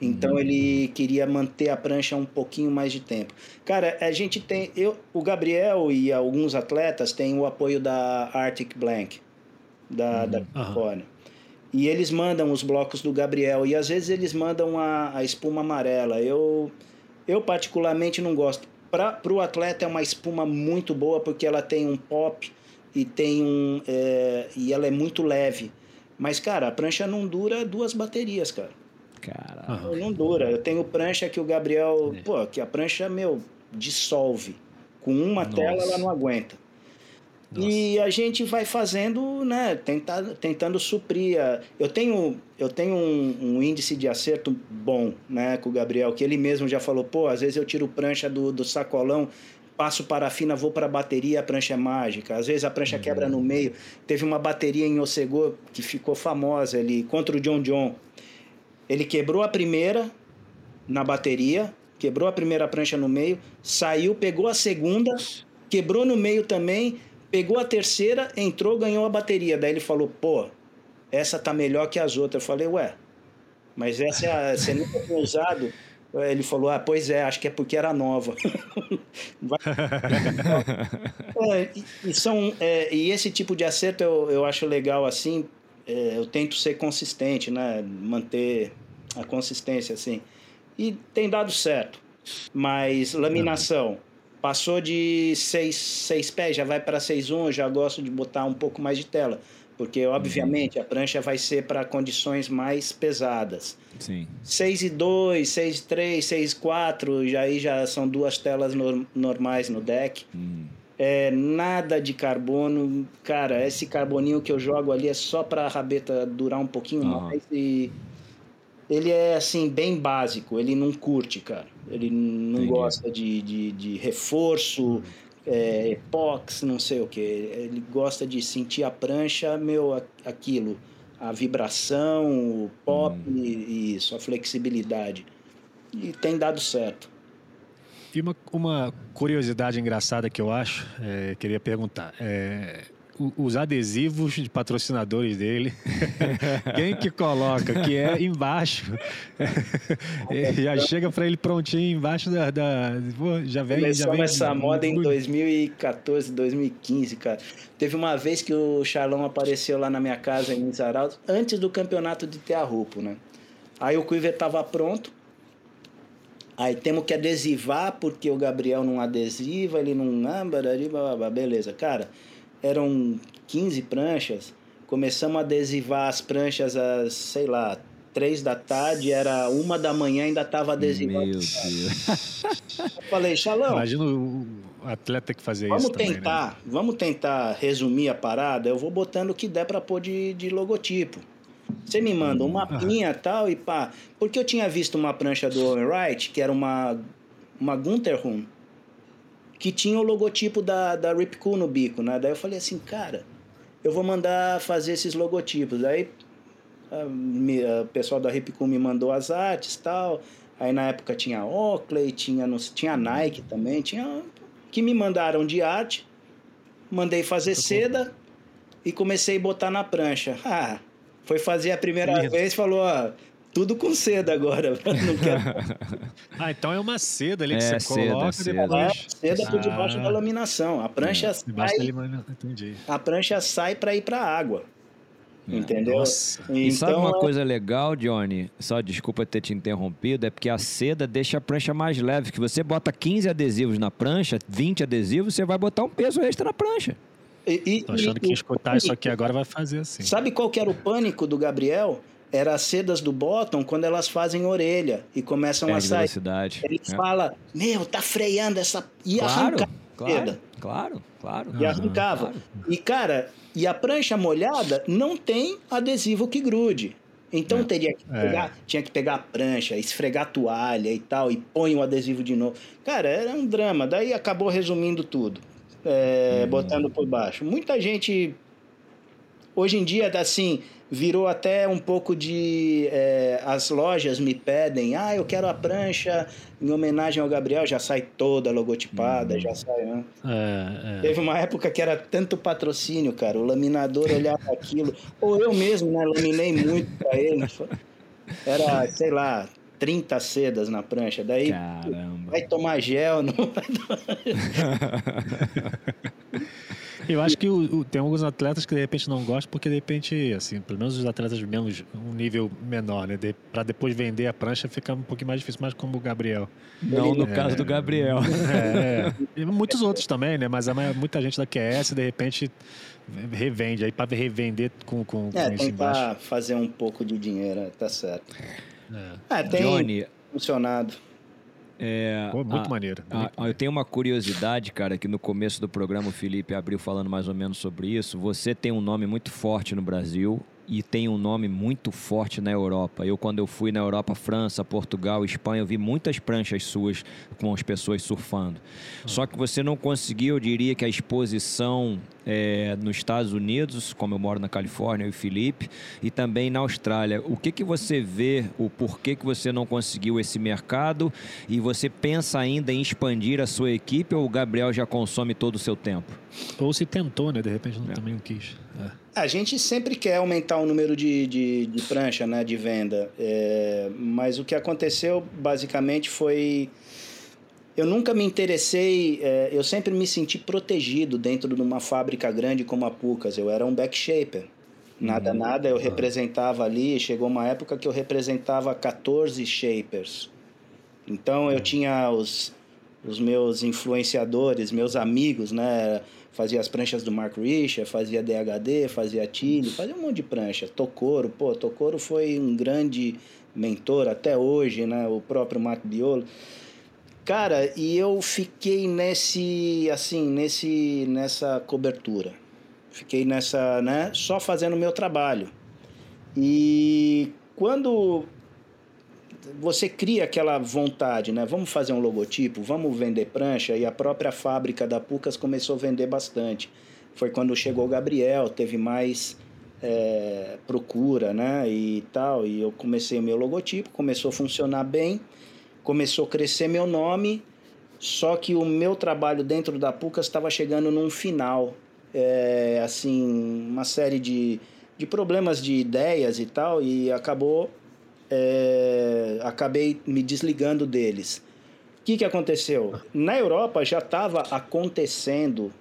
Então uhum. ele queria manter a prancha um pouquinho mais de tempo. Cara, a gente tem eu, o Gabriel e alguns atletas têm o apoio da Arctic Blank da uhum. da Califórnia. E eles mandam os blocos do Gabriel. E às vezes eles mandam a, a espuma amarela. Eu, eu particularmente não gosto. Para o atleta é uma espuma muito boa porque ela tem um pop e tem um é, e ela é muito leve. Mas cara, a prancha não dura duas baterias, cara. Cara, não dura. Eu tenho prancha que o Gabriel, é. pô, que a prancha meu dissolve. Com uma Nossa. tela ela não aguenta. Nossa. E a gente vai fazendo, né, tentar, tentando suprir. A... Eu tenho, eu tenho um, um, índice de acerto bom né, com o Gabriel, que ele mesmo já falou: pô, às vezes eu tiro prancha do, do sacolão, passo parafina, vou para a bateria, a prancha é mágica. Às vezes a prancha uhum. quebra no meio. Teve uma bateria em Ocegô que ficou famosa ali, contra o John John. Ele quebrou a primeira na bateria, quebrou a primeira prancha no meio, saiu, pegou a segunda, quebrou no meio também Pegou a terceira, entrou, ganhou a bateria. Daí ele falou, pô, essa tá melhor que as outras. Eu falei, ué, mas essa é a, você nunca tinha usado. Ele falou, ah, pois é, acho que é porque era nova. *laughs* *laughs* é, e, são, é, e esse tipo de acerto eu, eu acho legal assim, é, eu tento ser consistente, né? Manter a consistência assim. E tem dado certo. Mas laminação, passou de 6, 6 pés, já vai para 6,1, eu já gosto de botar um pouco mais de tela porque obviamente a prancha vai ser para condições mais pesadas. Sim. 6 e 2, 6 e 3, 6 e 4, já aí já são duas telas no, normais no deck. Hum. É, nada de carbono. Cara, esse carboninho que eu jogo ali é só para a rabeta durar um pouquinho uhum. mais e ele é assim bem básico, ele não curte, cara. Ele não Entendi. gosta de, de, de reforço, é, epox, não sei o que. Ele gosta de sentir a prancha, meu, aquilo, a vibração, o pop hum. e isso, a flexibilidade. E tem dado certo. E uma, uma curiosidade engraçada que eu acho, é, queria perguntar. É, os adesivos de patrocinadores dele, *laughs* quem que coloca? Que é embaixo. *laughs* já chega para ele prontinho embaixo da. da pô, já vem. Começou já vem, essa moda em 2014, 2015, cara. Teve uma vez que o Charlão apareceu lá na minha casa em Misaral, antes do campeonato de Tearrupo, né? Aí o Quiver tava pronto. Aí temos que adesivar, porque o Gabriel não adesiva, ele não. Beleza, cara eram 15 pranchas. Começamos a adesivar as pranchas às, sei lá, três da tarde, era uma da manhã ainda estava adesivando. Meu Deus. Eu falei, Xalão. Imagina o atleta que fazer vamos isso. Vamos tentar, também, né? vamos tentar resumir a parada. Eu vou botando o que der para pôr de, de logotipo. Você me manda um mapinha e tal e pá. Porque eu tinha visto uma prancha do Owen Wright, que era uma, uma Gunterhund que tinha o logotipo da, da Rip Cool no bico, né? Daí eu falei assim, cara, eu vou mandar fazer esses logotipos. Daí o pessoal da Rip Cool me mandou as artes e tal. Aí na época tinha Oakley, tinha, tinha Nike também, tinha que me mandaram de arte. Mandei fazer seda e comecei a botar na prancha. Ah, *laughs* foi fazer a primeira vez, falou, ó, tudo com seda agora. *laughs* Não quero... *laughs* ah, então é uma seda ali que é, você seda, coloca seda. depois. É, seda por debaixo ah. da laminação. A prancha é, sai. Entendi. A prancha sai para ir para a água. É. Entendeu? Nossa. Então, e sabe uma é... coisa legal, Johnny? Só desculpa ter te interrompido, é porque a seda deixa a prancha mais leve. Que você bota 15 adesivos na prancha, 20 adesivos, você vai botar um peso extra na prancha. E, e, Tô achando e, que escutar isso aqui agora vai fazer assim. Sabe qual que era o pânico do Gabriel? Era as sedas do bottom quando elas fazem orelha e começam Perde a sair. Velocidade. Ele é. fala, meu, tá freando essa. E claro, claro, seda. Claro, claro. E arrancava. Claro. E, cara, e a prancha molhada não tem adesivo que grude. Então é. teria que é. pegar, é. tinha que pegar a prancha, esfregar a toalha e tal, e põe o adesivo de novo. Cara, era um drama. Daí acabou resumindo tudo. É, hum. Botando por baixo. Muita gente. Hoje em dia, assim, virou até um pouco de. É, as lojas me pedem, ah, eu quero a prancha em homenagem ao Gabriel, já sai toda logotipada, hum. já sai. Né? É, é. Teve uma época que era tanto patrocínio, cara, o laminador olhava aquilo, ou eu mesmo, né, laminei muito para ele. Era, sei lá, 30 sedas na prancha. Daí Caramba. vai tomar gel, não vai tomar... *laughs* Eu acho que o, o, tem alguns atletas que de repente não gostam, porque de repente, assim, pelo menos os atletas de menos um nível menor, né? De, para depois vender a prancha fica um pouquinho mais difícil, mais como o Gabriel. Não no é, caso do Gabriel. É, é. E muitos outros também, né? Mas a, muita gente da QS, de repente, revende. Aí para revender com, com, é, com isso embaixo. fazer um pouco de dinheiro, tá certo. É, é tem Johnny, funcionado. É, Pô, muito a, maneiro. A, a, eu tenho uma curiosidade, cara, que no começo do programa o Felipe abriu falando mais ou menos sobre isso. Você tem um nome muito forte no Brasil e tem um nome muito forte na Europa. Eu, quando eu fui na Europa, França, Portugal, Espanha, eu vi muitas pranchas suas com as pessoas surfando. Só que você não conseguiu, eu diria que a exposição é, nos Estados Unidos, como eu moro na Califórnia, eu e Felipe, e também na Austrália. O que, que você vê, o porquê que você não conseguiu esse mercado e você pensa ainda em expandir a sua equipe ou o Gabriel já consome todo o seu tempo? Ou se tentou, né? De repente não, é. também não quis. É. A gente sempre quer aumentar o número de, de, de prancha, né, de venda. É, mas o que aconteceu basicamente foi. Eu nunca me interessei, é, eu sempre me senti protegido dentro de uma fábrica grande como a Pucas. Eu era um backshaper. Nada, uhum. nada, eu representava ali. Chegou uma época que eu representava 14 shapers. Então eu uhum. tinha os, os meus influenciadores, meus amigos, né? Fazia as pranchas do Mark Richard, fazia DHD, fazia Tilly, fazia um monte de prancha. Tocoro, pô, Tocoro foi um grande mentor até hoje, né? O próprio Mark Biolo. Cara, e eu fiquei nesse, assim, nesse, nessa cobertura. Fiquei nessa, né? Só fazendo o meu trabalho. E quando você cria aquela vontade, né? Vamos fazer um logotipo, vamos vender prancha, e a própria fábrica da Pucas começou a vender bastante. Foi quando chegou o Gabriel, teve mais é, procura, né? E tal, e eu comecei o meu logotipo, começou a funcionar bem, começou a crescer meu nome, só que o meu trabalho dentro da Pucas estava chegando num final. É, assim, uma série de, de problemas de ideias e tal, e acabou é, acabei me desligando deles. O que, que aconteceu? Na Europa já estava acontecendo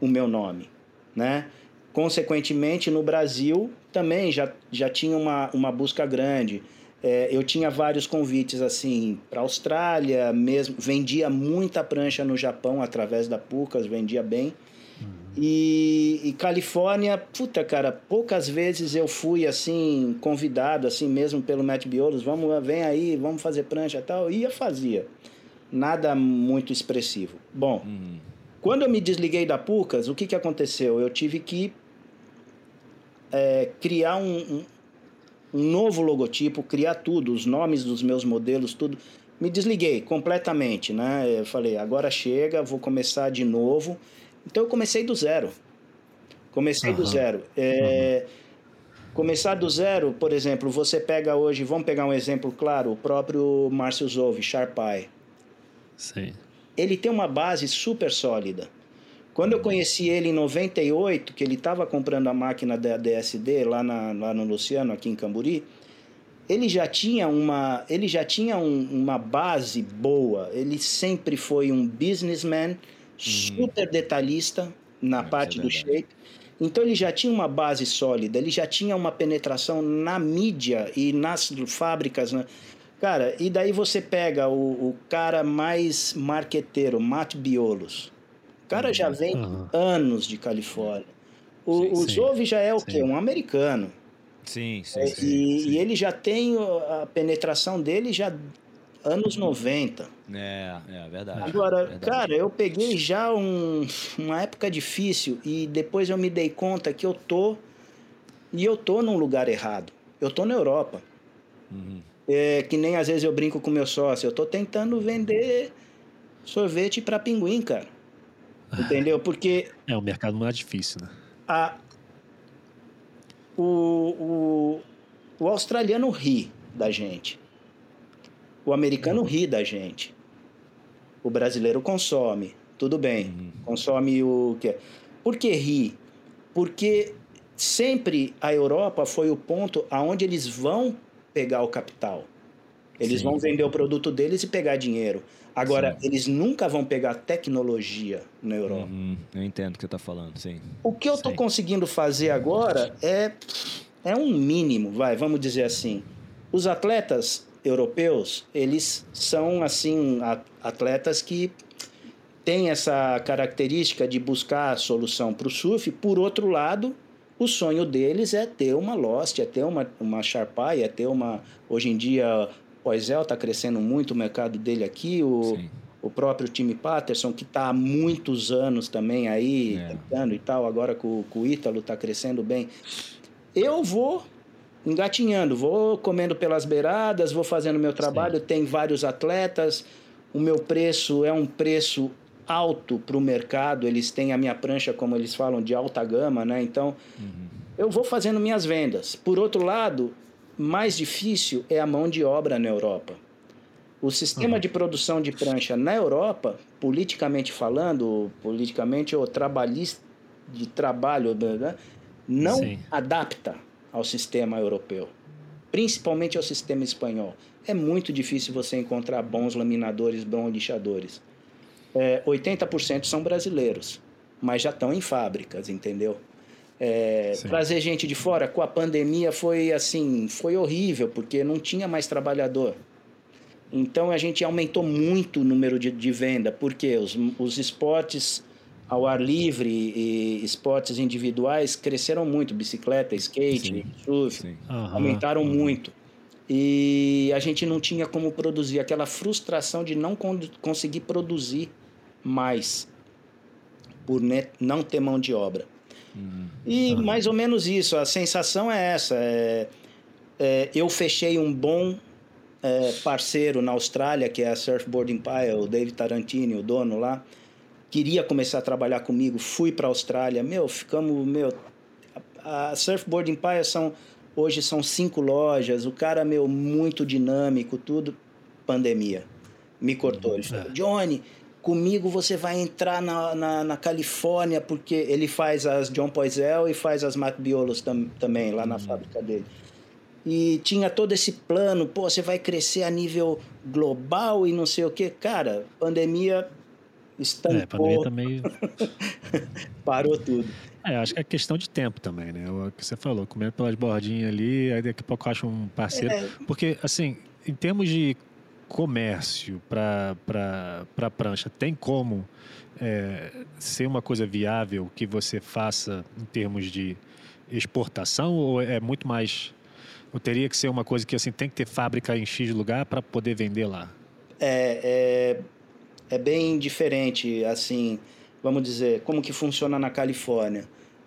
o meu nome, né? Consequentemente, no Brasil também já, já tinha uma, uma busca grande. É, eu tinha vários convites assim para Austrália, mesmo vendia muita prancha no Japão através da Pucas, vendia bem. E, e, Califórnia, puta, cara, poucas vezes eu fui assim, convidado, assim mesmo pelo Matt Biolos, vamos, vem aí, vamos fazer prancha e tal. Ia, fazia. Nada muito expressivo. Bom, uhum. quando eu me desliguei da Pucas, o que, que aconteceu? Eu tive que é, criar um, um, um novo logotipo, criar tudo, os nomes dos meus modelos, tudo. Me desliguei completamente, né? Eu falei, agora chega, vou começar de novo. Então eu comecei do zero. Comecei uhum. do zero. É, uhum. Começar do zero, por exemplo, você pega hoje, vamos pegar um exemplo claro, o próprio Márcio Zove, Sharpie. Sim. Ele tem uma base super sólida. Quando eu conheci ele em 98, que ele estava comprando a máquina da DSD lá, na, lá no Luciano, aqui em Camburi, ele já tinha uma, ele já tinha um, uma base boa. Ele sempre foi um businessman super detalhista na é, parte é do shape. Então ele já tinha uma base sólida, ele já tinha uma penetração na mídia e nas fábricas. Né? Cara, e daí você pega o, o cara mais marqueteiro, Matt Biolos. O cara já uhum. vem uhum. anos de Califórnia. O, sim, o Zove já é o sim. quê? Um americano. Sim, sim, é, sim, e, sim, e, ele já tem a penetração dele já anos 90. É, é verdade. Agora, verdade. cara, eu peguei já um, uma época difícil e depois eu me dei conta que eu tô. E eu tô num lugar errado. Eu tô na Europa. Uhum. É, que nem às vezes eu brinco com meu sócio. Eu tô tentando vender sorvete para pinguim, cara. *laughs* Entendeu? Porque. É, o mercado mais difícil, né? A, o, o, o australiano ri da gente. O americano uhum. ri da gente. O brasileiro consome. Tudo bem. Uhum. Consome o que Por que ri? Porque sempre a Europa foi o ponto aonde eles vão pegar o capital. Eles Sim. vão vender o produto deles e pegar dinheiro. Agora, sim. eles nunca vão pegar tecnologia na Europa. Uhum. Eu entendo o que você está falando, sim. O que eu estou conseguindo fazer agora é, é um mínimo, vai, vamos dizer assim. Os atletas europeus, eles são assim atletas que têm essa característica de buscar a solução para o surf. Por outro lado, o sonho deles é ter uma Lost, é ter uma, uma Sharpie, é ter uma... Hoje em dia, o Oisel está crescendo muito o mercado dele aqui, o, o próprio time Patterson, que está há muitos anos também aí, é. tentando e tal, agora com, com o Ítalo está crescendo bem. Eu vou engatinhando, vou comendo pelas beiradas, vou fazendo meu trabalho. Sim. Tem vários atletas, o meu preço é um preço alto para o mercado. Eles têm a minha prancha, como eles falam, de alta gama, né? Então, uhum. eu vou fazendo minhas vendas. Por outro lado, mais difícil é a mão de obra na Europa. O sistema uhum. de produção de prancha na Europa, politicamente falando, politicamente ou trabalhista de trabalho, né? não Sim. adapta ao sistema europeu, principalmente ao sistema espanhol. É muito difícil você encontrar bons laminadores, bons lixadores. É, 80% são brasileiros, mas já estão em fábricas, entendeu? É, trazer gente de fora com a pandemia foi assim, foi horrível, porque não tinha mais trabalhador. Então a gente aumentou muito o número de, de venda, porque os, os esportes ao ar livre e esportes individuais cresceram muito, bicicleta, skate, Sim. surf, Sim. Uhum. aumentaram uhum. muito. E a gente não tinha como produzir, aquela frustração de não conseguir produzir mais por não ter mão de obra. Uhum. E mais ou menos isso, a sensação é essa. É, é, eu fechei um bom é, parceiro na Austrália, que é a Surfboard Empire, o David Tarantini, o dono lá queria começar a trabalhar comigo, fui para a Austrália, meu, ficamos, meu, a Surfboard Empire são, hoje são cinco lojas, o cara, meu, muito dinâmico, tudo, pandemia, me cortou, ele falou, é. Johnny, comigo você vai entrar na, na, na, Califórnia, porque ele faz as John Poisel e faz as Matt Biolos tam, também, lá na uhum. fábrica dele. E tinha todo esse plano, pô, você vai crescer a nível global e não sei o que. Cara, pandemia estancou. É, pandemia também... *laughs* Parou tudo. É, acho que é questão de tempo também, né? O que você falou, comendo pelas bordinhas ali, aí daqui a pouco eu acho um parceiro. É. Porque, assim, em termos de comércio para a prancha, tem como é, ser uma coisa viável que você faça em termos de exportação ou é muito mais. Ou teria que ser uma coisa que assim tem que ter fábrica em X lugar para poder vender lá? É, é, é bem diferente, assim, vamos dizer, como que funciona na Califórnia.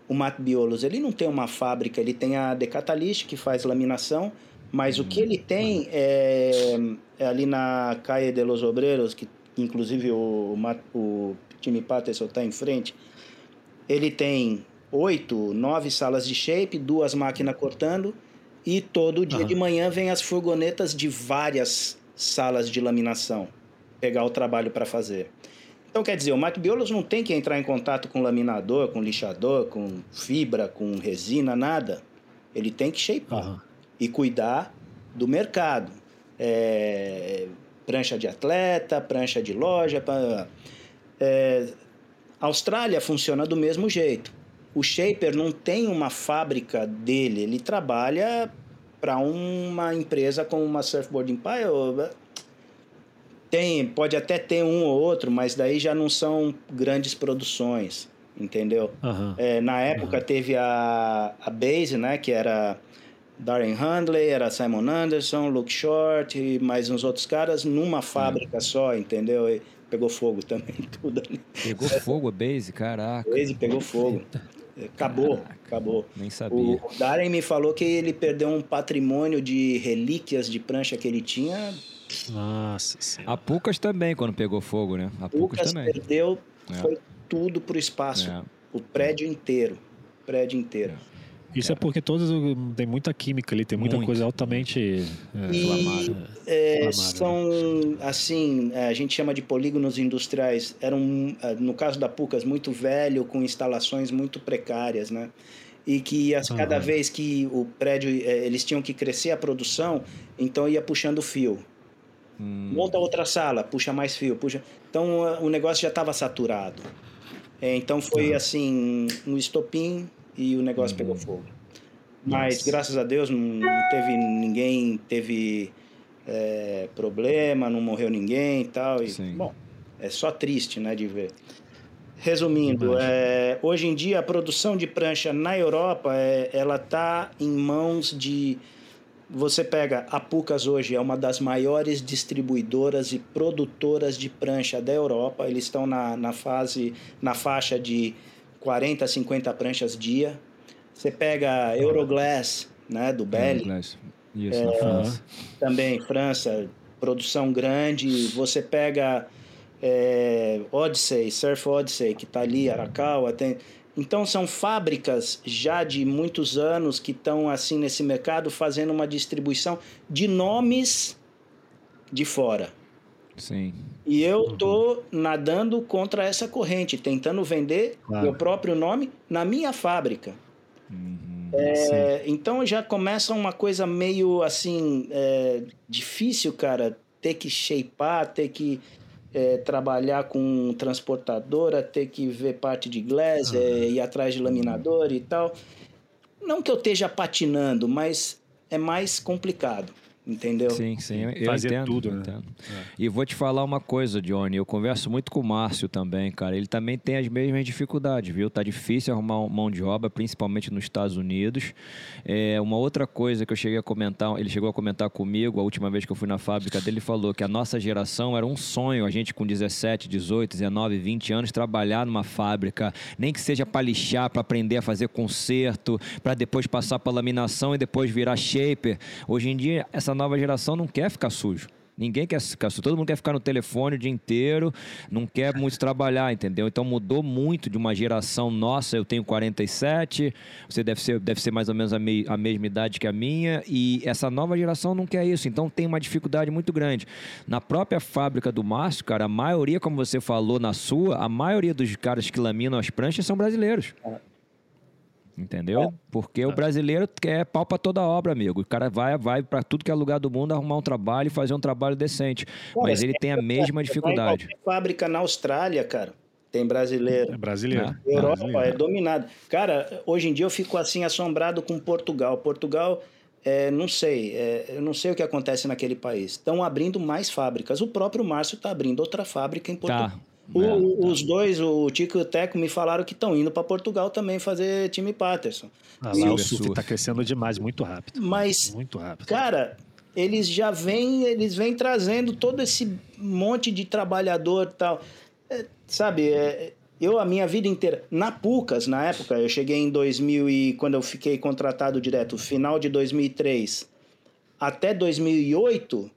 O Matt Biolos, ele não tem uma fábrica, ele tem a Decatalyst, que faz laminação, mas o que ele tem é, é ali na Calle de los Obreros, que inclusive o, o time Patterson está em frente, ele tem oito, nove salas de shape, duas máquinas cortando, e todo dia uhum. de manhã vem as furgonetas de várias salas de laminação pegar o trabalho para fazer. Então, quer dizer, o macbiolos não tem que entrar em contato com laminador, com lixador, com fibra, com resina, nada. Ele tem que shapear uhum. e cuidar do mercado. É, prancha de atleta, prancha de loja. Pra, é, Austrália funciona do mesmo jeito. O shaper não tem uma fábrica dele, ele trabalha para uma empresa como uma Surfboard Empire tem, pode até ter um ou outro, mas daí já não são grandes produções, entendeu? Uhum. É, na época uhum. teve a, a Base, né, que era Darren Handley, era Simon Anderson, Luke Short e mais uns outros caras numa fábrica uhum. só, entendeu? E pegou fogo também, *laughs* tudo ali. Pegou é. fogo a Base? Caraca. A Base pegou fogo. Acabou, Caraca. acabou. Nem sabia. O Darren me falou que ele perdeu um patrimônio de relíquias de prancha que ele tinha nossa senhora. A Pucas também, quando pegou fogo, né? A Pucas, Pucas também. perdeu, é. foi tudo pro espaço. É. O prédio inteiro. O prédio inteiro. É. Isso é porque todos tem muita química ali, tem muita Muito. coisa altamente é, e, é, né? são assim, é, a gente chama de polígonos industriais. Eram, é, no caso da Pucas, muito velho, com instalações muito precárias, né? E que as, cada uhum. vez que o prédio, é, eles tinham que crescer a produção, então ia puxando fio. Hum. Monta outra sala, puxa mais fio, puxa. Então o negócio já estava saturado. É, então foi ah. assim, um estopim e o negócio pegou hum. fogo. Mas Nossa. graças a Deus não, teve ninguém, teve é, problema, não morreu ninguém e tal. E, bom, é só triste, né, de ver. Resumindo, é, hoje em dia a produção de prancha na Europa, é, ela está em mãos de você pega a Pucas hoje é uma das maiores distribuidoras e produtoras de prancha da Europa. Eles estão na, na fase na faixa de 40, 50 pranchas dia. Você pega a Euroglass, né, do Belly. Euroglass. Isso, é, França. Também França, produção grande. Você pega é, Odyssey, Surf Odyssey, que está ali, Arakawa, tem então são fábricas já de muitos anos que estão assim nesse mercado fazendo uma distribuição de nomes de fora. Sim. E eu tô nadando contra essa corrente, tentando vender claro. meu próprio nome na minha fábrica. Uhum, é, então já começa uma coisa meio assim é, difícil, cara, ter que shapear, ter que é, trabalhar com transportadora, ter que ver parte de glass, uhum. ir atrás de laminador e tal. Não que eu esteja patinando, mas é mais complicado. Entendeu? Sim, sim. Eu Fazer entendo, tudo, né? Entendo. É. E vou te falar uma coisa, Johnny. Eu converso muito com o Márcio também, cara. Ele também tem as mesmas dificuldades, viu? Tá difícil arrumar mão de obra, principalmente nos Estados Unidos. É, uma outra coisa que eu cheguei a comentar, ele chegou a comentar comigo a última vez que eu fui na fábrica dele, falou que a nossa geração era um sonho, a gente com 17, 18, 19, 20 anos, trabalhar numa fábrica, nem que seja para lixar, para aprender a fazer conserto, para depois passar para laminação e depois virar shaper. Hoje em dia, essa nova geração não quer ficar sujo. Ninguém quer ficar sujo. Todo mundo quer ficar no telefone o dia inteiro, não quer muito trabalhar, entendeu? Então mudou muito de uma geração nossa. Eu tenho 47, você deve ser, deve ser mais ou menos a, me, a mesma idade que a minha, e essa nova geração não quer isso. Então tem uma dificuldade muito grande. Na própria fábrica do Márcio, cara, a maioria, como você falou na sua, a maioria dos caras que laminam as pranchas são brasileiros. É. Entendeu? É. Porque o brasileiro quer pau pra toda obra, amigo. O cara vai, vai para tudo que é lugar do mundo arrumar um trabalho e fazer um trabalho decente. Cara, Mas ele tem a mesma dificuldade. fábrica na Austrália, cara. Tem brasileiro. É brasileiro. É. Europa brasileiro. é dominado. Cara, hoje em dia eu fico assim assombrado com Portugal. Portugal, é, não sei, é, eu não sei o que acontece naquele país. Estão abrindo mais fábricas. O próprio Márcio está abrindo outra fábrica em Portugal. Tá. O, é, tá. Os dois, o Tico e o Teco, me falaram que estão indo para Portugal também fazer time Patterson. Ah, lá o surf está crescendo demais, muito rápido. Mas, muito rápido. cara, eles já vêm, eles vêm trazendo todo esse monte de trabalhador e tal. É, sabe, é, eu a minha vida inteira, na Pucas, na época, eu cheguei em 2000 e quando eu fiquei contratado direto, final de 2003 até 2008,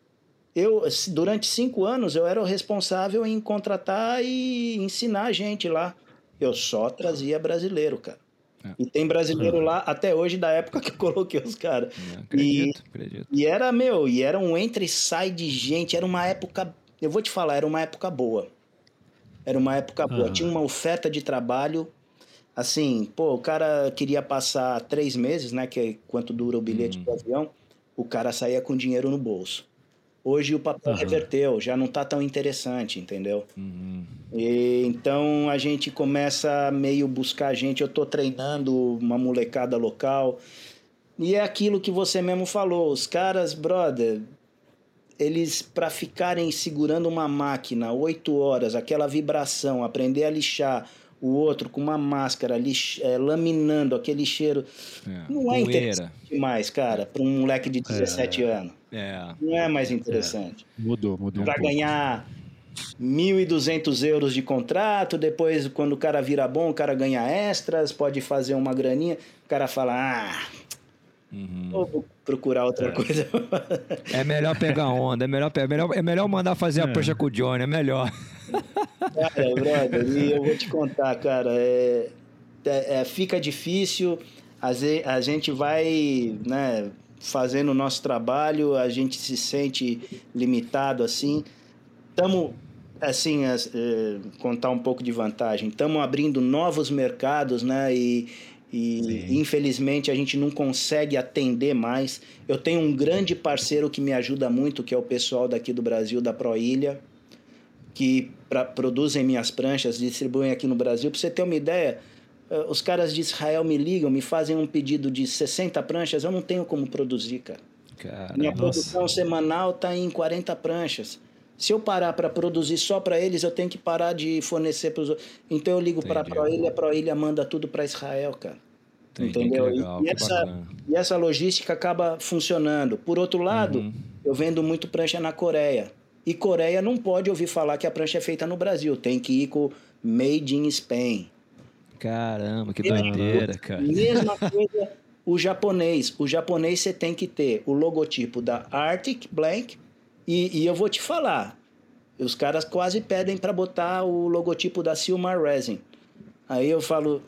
eu durante cinco anos eu era o responsável em contratar e ensinar a gente lá. Eu só trazia brasileiro, cara. É. E tem brasileiro uhum. lá até hoje da época que eu coloquei os caras. Acredito, e, acredito. E era, meu, e era um entra e sai de gente. Era uma época, eu vou te falar, era uma época boa. Era uma época boa. Uhum. Tinha uma oferta de trabalho. Assim, pô, o cara queria passar três meses, né? Que é quanto dura o bilhete uhum. do avião. O cara saía com dinheiro no bolso. Hoje o papel uhum. reverteu, já não está tão interessante, entendeu? Uhum. E, então a gente começa a meio buscar gente. Eu estou treinando uma molecada local. E é aquilo que você mesmo falou. Os caras, brother, eles para ficarem segurando uma máquina oito horas, aquela vibração, aprender a lixar, o outro com uma máscara lix, é, laminando aquele cheiro. É, não é interessante mais, cara, para um moleque de 17 é, anos. É, não é mais interessante. É. Mudou, mudou. Para um ganhar 1.200 euros de contrato, depois, quando o cara vira bom, o cara ganha extras, pode fazer uma graninha, o cara fala, ah, Uhum. Vou procurar outra é. coisa. *laughs* É melhor pegar onda, é melhor, é melhor, é melhor mandar fazer a é. prancha com o Johnny, é melhor. Cara, brother, e eu vou te contar, cara, é, é, é fica difícil, a, a gente vai né, fazendo o nosso trabalho, a gente se sente limitado assim. Estamos, assim, é, contar um pouco de vantagem, estamos abrindo novos mercados, né? E, e infelizmente a gente não consegue atender mais. Eu tenho um grande parceiro que me ajuda muito, que é o pessoal daqui do Brasil, da Proilha, que pra, produzem minhas pranchas, distribuem aqui no Brasil. Para você ter uma ideia, eh, os caras de Israel me ligam, me fazem um pedido de 60 pranchas, eu não tenho como produzir, cara. cara Minha nossa. produção semanal está em 40 pranchas. Se eu parar para produzir só para eles, eu tenho que parar de fornecer para os outros. Então eu ligo para a Proilha, a Proilha manda tudo para Israel, cara. Entendi, Entendeu? Legal, e, essa, e essa logística acaba funcionando. Por outro lado, uhum. eu vendo muito prancha na Coreia. E Coreia não pode ouvir falar que a prancha é feita no Brasil. Tem que ir com Made in Spain. Caramba, que doideira, cara. Mesma *laughs* coisa o japonês. O japonês você tem que ter o logotipo da Arctic Blank e, e eu vou te falar, os caras quase pedem para botar o logotipo da Silmar Resin. Aí eu falo,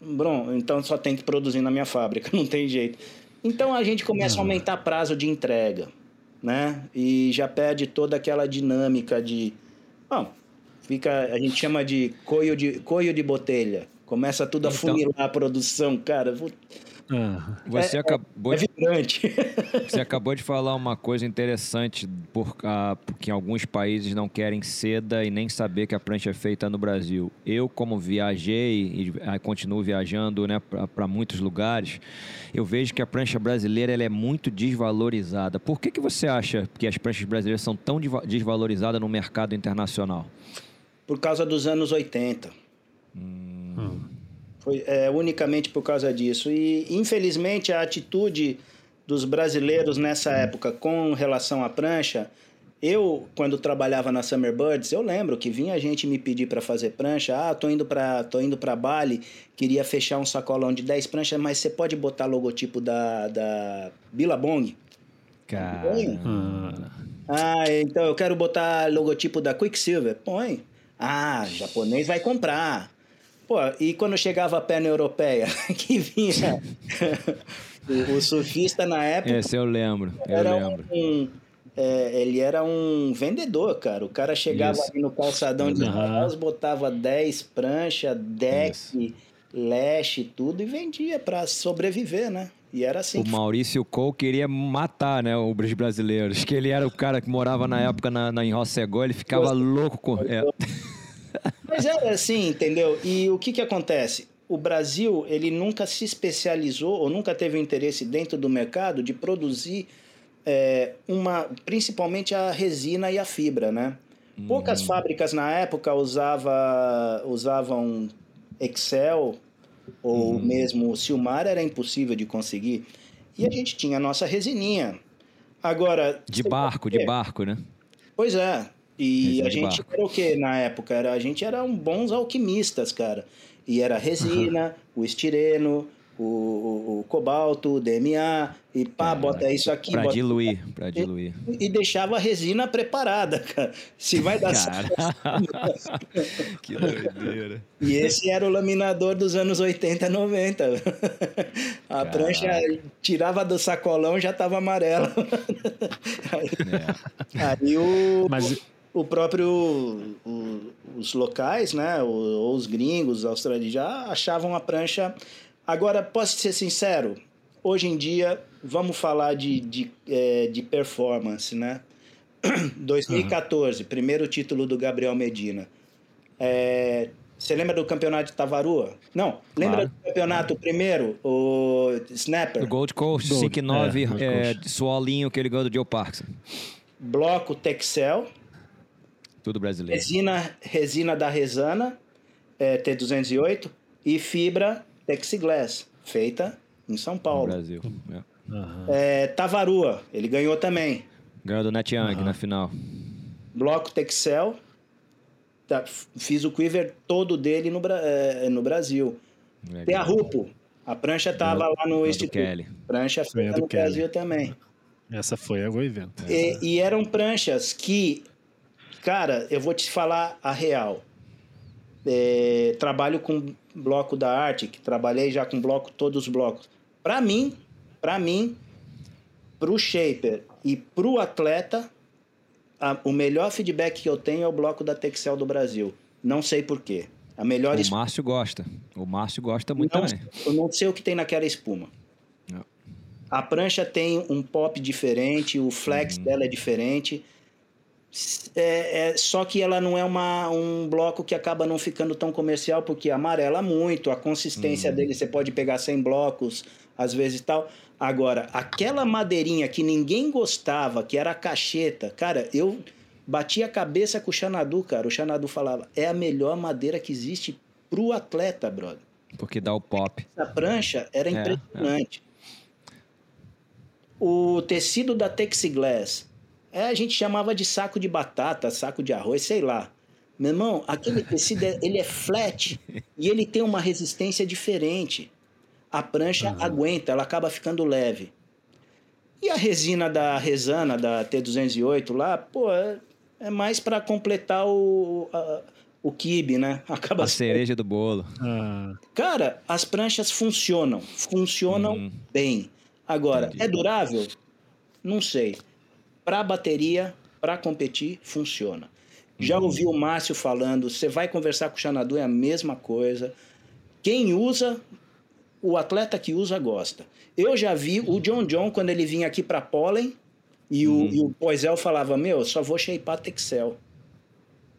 bom, então só tem que produzir na minha fábrica, *laughs* não tem jeito. Então a gente começa a aumentar prazo de entrega, né? E já perde toda aquela dinâmica de, bom, fica, a gente chama de coio de coio de botelha. Começa tudo a então... funilar a produção, cara. Vou... Ah, você, é, acabou é, é de, *laughs* você acabou de falar uma coisa interessante, por, uh, porque alguns países não querem seda e nem saber que a prancha é feita no Brasil. Eu, como viajei e uh, continuo viajando né, para muitos lugares, eu vejo que a prancha brasileira ela é muito desvalorizada. Por que, que você acha que as pranchas brasileiras são tão desvalorizadas no mercado internacional? Por causa dos anos 80. Hum. Foi é, unicamente por causa disso. E, infelizmente, a atitude dos brasileiros nessa época com relação à prancha. Eu, quando trabalhava na Summer Birds, eu lembro que vinha gente me pedir para fazer prancha. Ah, tô indo para tô indo para Bali, queria fechar um sacolão de 10 pranchas, mas você pode botar logotipo da da Billabong? Cara. Ah, então eu quero botar logotipo da Quicksilver. Põe. Ah, japonês vai comprar. Pô, e quando chegava a perna europeia, *laughs* que vinha o, o, surfista na época. Esse eu lembro, eu era lembro. Um, é, ele era um vendedor, cara. O cara chegava ali no calçadão de Manaus, botava 10 pranchas, deck, Isso. leste, tudo e vendia para sobreviver, né? E era assim. O Maurício Cole queria matar, né, os brasileiros. Que ele era o cara que morava na época na, na em Rossegó, ele ficava louco com. É. Mas era assim, entendeu? E o que, que acontece? O Brasil, ele nunca se especializou ou nunca teve o interesse dentro do mercado de produzir é, uma, principalmente a resina e a fibra, né? Poucas uhum. fábricas na época usava, usavam Excel ou uhum. mesmo Silmar, era impossível de conseguir. E a gente tinha a nossa resininha. Agora. De barco, de barco, né? Pois é. E a gente barco. era o que na época? Era, a gente era um bons alquimistas, cara. E era resina, uhum. o estireno, o, o, o, cobalto, o DMA, e pá, bota isso aqui. Pra bota... diluir, pra diluir. E, e, deixava a resina preparada, cara. Se vai dar certo. *laughs* que doideira. E esse era o laminador dos anos 80, 90. A Caraca. prancha tirava do sacolão já tava amarela. Aí, é. aí o. Mas o próprio o, os locais, né, ou, os gringos, os australianos já achavam a prancha. Agora, posso ser sincero, hoje em dia vamos falar de, de, é, de performance, né? *clears throat* 2014, uhum. primeiro título do Gabriel Medina. É, você lembra do campeonato de Tavarua? Não, lembra claro. do campeonato primeiro, o Snapper? O Gold Coast, Gold, 5-9, é, é, solinho que ele ganhou do Joe Parkinson. Bloco Texel. Tudo brasileiro. Resina, resina da Resana, é, T208, e fibra Texiglass, feita em São Paulo. No Brasil. É. Uhum. É, Tavarua, ele ganhou também. Ganhou do Net Young uhum. na final. Bloco Texel, tá, fiz o quiver todo dele no, é, no Brasil. Legal. Tem a Rupo, a prancha estava lá no Instituto. Kelly. Prancha feita no Kelly. Brasil também. Essa foi a evento. E, e eram pranchas que Cara, eu vou te falar a real. É, trabalho com bloco da arte, que trabalhei já com bloco, todos os blocos. Para mim, para mim, pro shaper e pro atleta, a, o melhor feedback que eu tenho é o bloco da Texel do Brasil. Não sei por quê. A melhor O Márcio gosta. O Márcio gosta muito não, também. Eu não sei o que tem naquela espuma. Não. A prancha tem um pop diferente, o flex uhum. dela é diferente. É, é, só que ela não é uma, um bloco que acaba não ficando tão comercial, porque amarela muito, a consistência uhum. dele você pode pegar 100 blocos, às vezes tal. Agora, aquela madeirinha que ninguém gostava, que era a cacheta, cara, eu bati a cabeça com o Xanadu, cara. O Xanadu falava, é a melhor madeira que existe pro atleta, brother. Porque dá o pop. A prancha era é, impressionante. É. O tecido da Texiglass é, a gente chamava de saco de batata, saco de arroz, sei lá. Meu irmão, aquele tecido é, ele é flat e ele tem uma resistência diferente. A prancha uhum. aguenta, ela acaba ficando leve. E a resina da Resana, da T208 lá, pô, é, é mais para completar o, a, o kibe, né? *laughs* Acaba a cereja do bolo. Ah. Cara, as pranchas funcionam, funcionam uhum. bem. Agora, Entendi. é durável? Não sei para bateria, para competir, funciona. Já uhum. ouvi o Márcio falando, você vai conversar com o Xanadu, é a mesma coisa. Quem usa, o atleta que usa gosta. Eu já vi o John John, quando ele vinha aqui para Pollen, e, uhum. o, e o Poisel falava: Meu, só vou shapear Texel.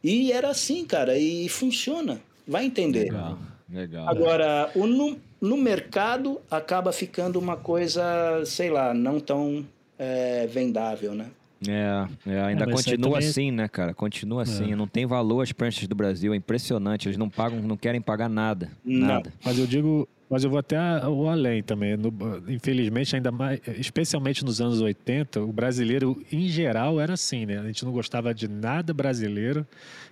E era assim, cara, e funciona. Vai entender. Legal, legal. Agora, o, no, no mercado acaba ficando uma coisa, sei lá, não tão é, vendável, né? É, é ainda é, continua também... assim, né, cara? Continua assim. É. Não tem valor as pranchas do Brasil, é impressionante. Eles não pagam, não querem pagar nada. Nada. Não. Mas eu digo, mas eu vou até o além também. No, infelizmente, ainda mais, especialmente nos anos 80, o brasileiro em geral era assim, né? A gente não gostava de nada brasileiro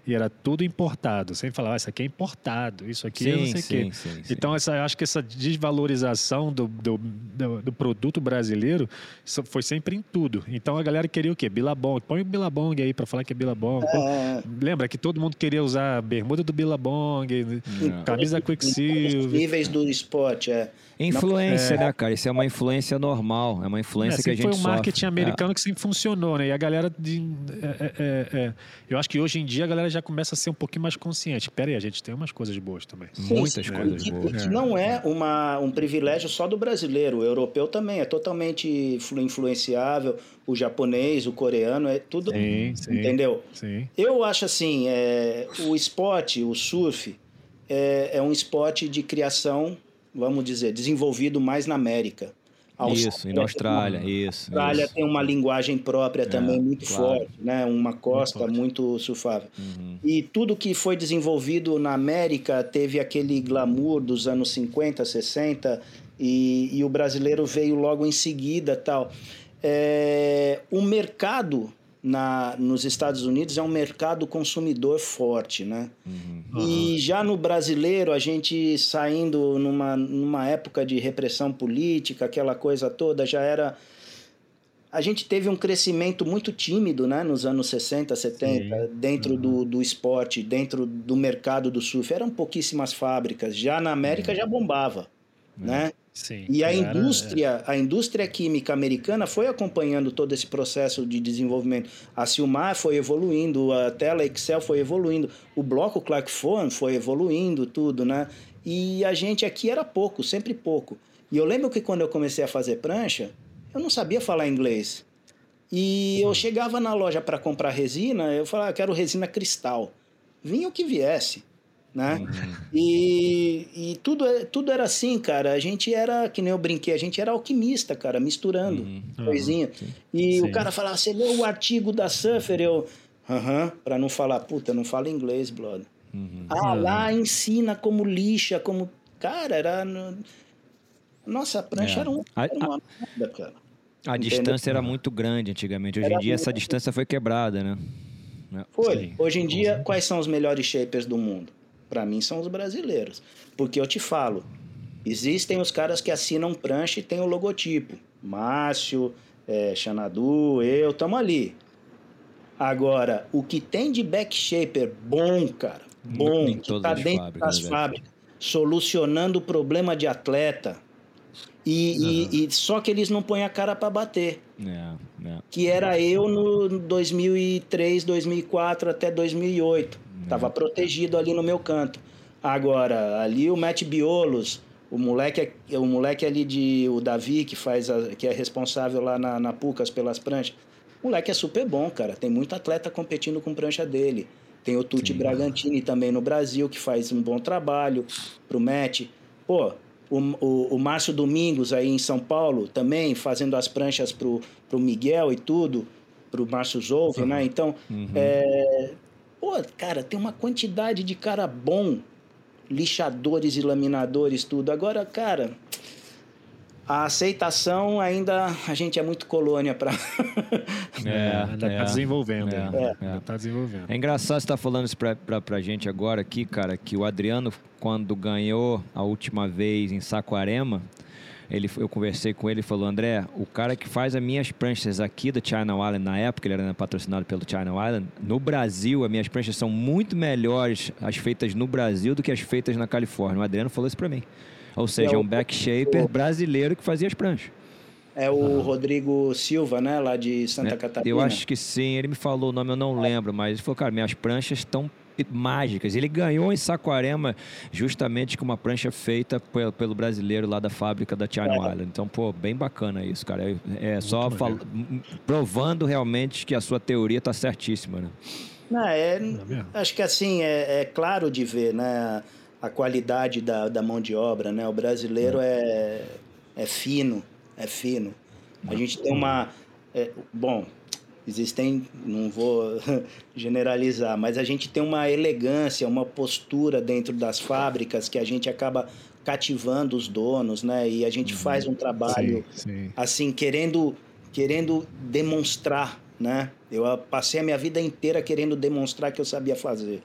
e era tudo importado. Sem falar, ah, isso aqui é importado, isso aqui sim, é não sei o quê. Sim, então, essa, acho que essa desvalorização do, do, do, do, produto brasileiro foi sempre em tudo. Então, a galera queria o quê? Billabong. Põe o Billabong aí para falar que é Billabong. É. Lembra que todo mundo queria usar bermuda do Billabong, é. camisa Quicksilver. Níveis do esporte, é. Influência, é. né, cara? Isso é uma influência normal, é uma influência é, que a gente foi um sofre. marketing americano é. que sempre funcionou, né? E a galera de, é, é, é, eu acho que hoje em dia a galera já começa a ser um pouquinho mais consciente. Pera aí, a gente tem umas coisas boas também. Sim, Muitas sim, coisas e, boas. E não é uma, um privilégio só do brasileiro, o europeu também é totalmente influenciável, o japonês, o coreano, é tudo, sim, sim, entendeu? Sim. Eu acho assim, é, o esporte, o surf, é, é um esporte de criação vamos dizer, desenvolvido mais na América. isso, e na Austrália, uma, isso. A Austrália isso. tem uma linguagem própria é, também muito claro. forte, né? uma costa muito, muito surfável. Uhum. E tudo que foi desenvolvido na América teve aquele glamour dos anos 50, 60, e, e o brasileiro veio logo em seguida tal. É, o mercado na, nos Estados Unidos é um mercado consumidor forte, né? Uhum. E já no brasileiro, a gente saindo numa, numa época de repressão política, aquela coisa toda, já era... A gente teve um crescimento muito tímido, né? Nos anos 60, 70, Sim. dentro uhum. do, do esporte, dentro do mercado do surf. Eram pouquíssimas fábricas. Já na América uhum. já bombava, né? Sim, e a indústria, a indústria química americana foi acompanhando todo esse processo de desenvolvimento. A Silmar foi evoluindo, a tela Excel foi evoluindo, o bloco Clark Phone foi evoluindo, tudo, né? E a gente aqui era pouco, sempre pouco. E eu lembro que quando eu comecei a fazer prancha, eu não sabia falar inglês. E eu chegava na loja para comprar resina, eu falava, ah, quero resina cristal. Vinha o que viesse né? Uhum. E, e tudo, é, tudo era assim, cara. A gente era, que nem eu brinquei, a gente era alquimista, cara, misturando uhum. coisinha. Uhum. E Sim. o cara falava, você leu o artigo da Surfer? Eu, aham, pra não falar, puta, não fala inglês, brother. Uhum. Ah, lá ensina como lixa, como... Cara, era... Nossa, a prancha é. era, um, era uma merda, cara. A Entendeu? distância era muito grande antigamente. Hoje era em dia essa distância foi quebrada, né? Foi. Sim. Hoje em dia, quais são os melhores shapers do mundo? Para mim são os brasileiros. Porque eu te falo, existem os caras que assinam prancha e tem o logotipo. Márcio, é, Xanadu, eu, tamo ali. Agora, o que tem de back shaper bom, cara, bom, que tá dentro fábricas, das né, fábricas, solucionando o problema de atleta, e, uhum. e, e, só que eles não põem a cara para bater. É, é. Que era eu no 2003, 2004 até 2008. Tava protegido ali no meu canto. Agora, ali o Matt Biolos, o moleque, é, o moleque ali de. O Davi, que faz a, que é responsável lá na, na Pucas pelas pranchas. O moleque é super bom, cara. Tem muito atleta competindo com prancha dele. Tem o Tuti Sim. Bragantini também no Brasil, que faz um bom trabalho pro Matt. Pô, o, o, o Márcio Domingos aí em São Paulo também, fazendo as pranchas pro, pro Miguel e tudo, pro Márcio Zolvo, né? Então, uhum. é, Pô, cara, tem uma quantidade de cara bom, lixadores e laminadores, tudo. Agora, cara, a aceitação ainda a gente é muito colônia para é, ainda é, tá desenvolvendo é, é. é. tá desenvolvendo é engraçado você estar tá falando isso para pra, gente agora aqui cara que o Adriano quando ganhou a última vez em Saquarema ele, eu conversei com ele e falou: André, o cara que faz as minhas pranchas aqui do China Island, na época ele era patrocinado pelo China Island, no Brasil, as minhas pranchas são muito melhores as feitas no Brasil do que as feitas na Califórnia. O Adriano falou isso para mim. Ou seja, é, é um back shaper brasileiro que fazia as pranchas. É o Rodrigo Silva, né? Lá de Santa é, Catarina. Eu acho que sim. Ele me falou o nome, eu não lembro, mas ele falou, cara, minhas pranchas estão mágicas. Ele ganhou em Saquarema justamente com uma prancha feita pelo brasileiro lá da fábrica da China é. Island. Então, pô, bem bacana isso, cara. É, é só fal... provando realmente que a sua teoria está certíssima, né? Não, é, é acho que assim, é, é, claro de ver, né? A qualidade da, da mão de obra, né? O brasileiro é, é fino, é fino. A gente tem uma... É, bom, Existem, não vou *laughs* generalizar, mas a gente tem uma elegância, uma postura dentro das fábricas que a gente acaba cativando os donos, né? E a gente uhum. faz um trabalho sim, sim. assim querendo querendo demonstrar, né? Eu passei a minha vida inteira querendo demonstrar que eu sabia fazer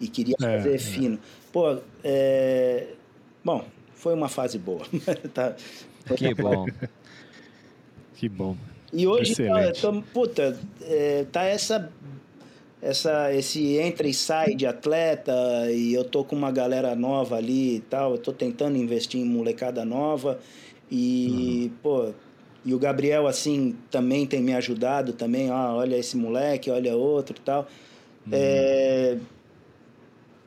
e queria é, fazer é. fino. Pô, é... bom, foi uma fase boa. *laughs* tá. Que bom. *laughs* que bom. E hoje, tá, tô, puta, é, tá essa, essa, esse entra e sai de atleta e eu tô com uma galera nova ali e tal. Eu tô tentando investir em molecada nova e, uhum. pô, e o Gabriel, assim, também tem me ajudado também. Ah, olha esse moleque, olha outro e tal. Uhum. É,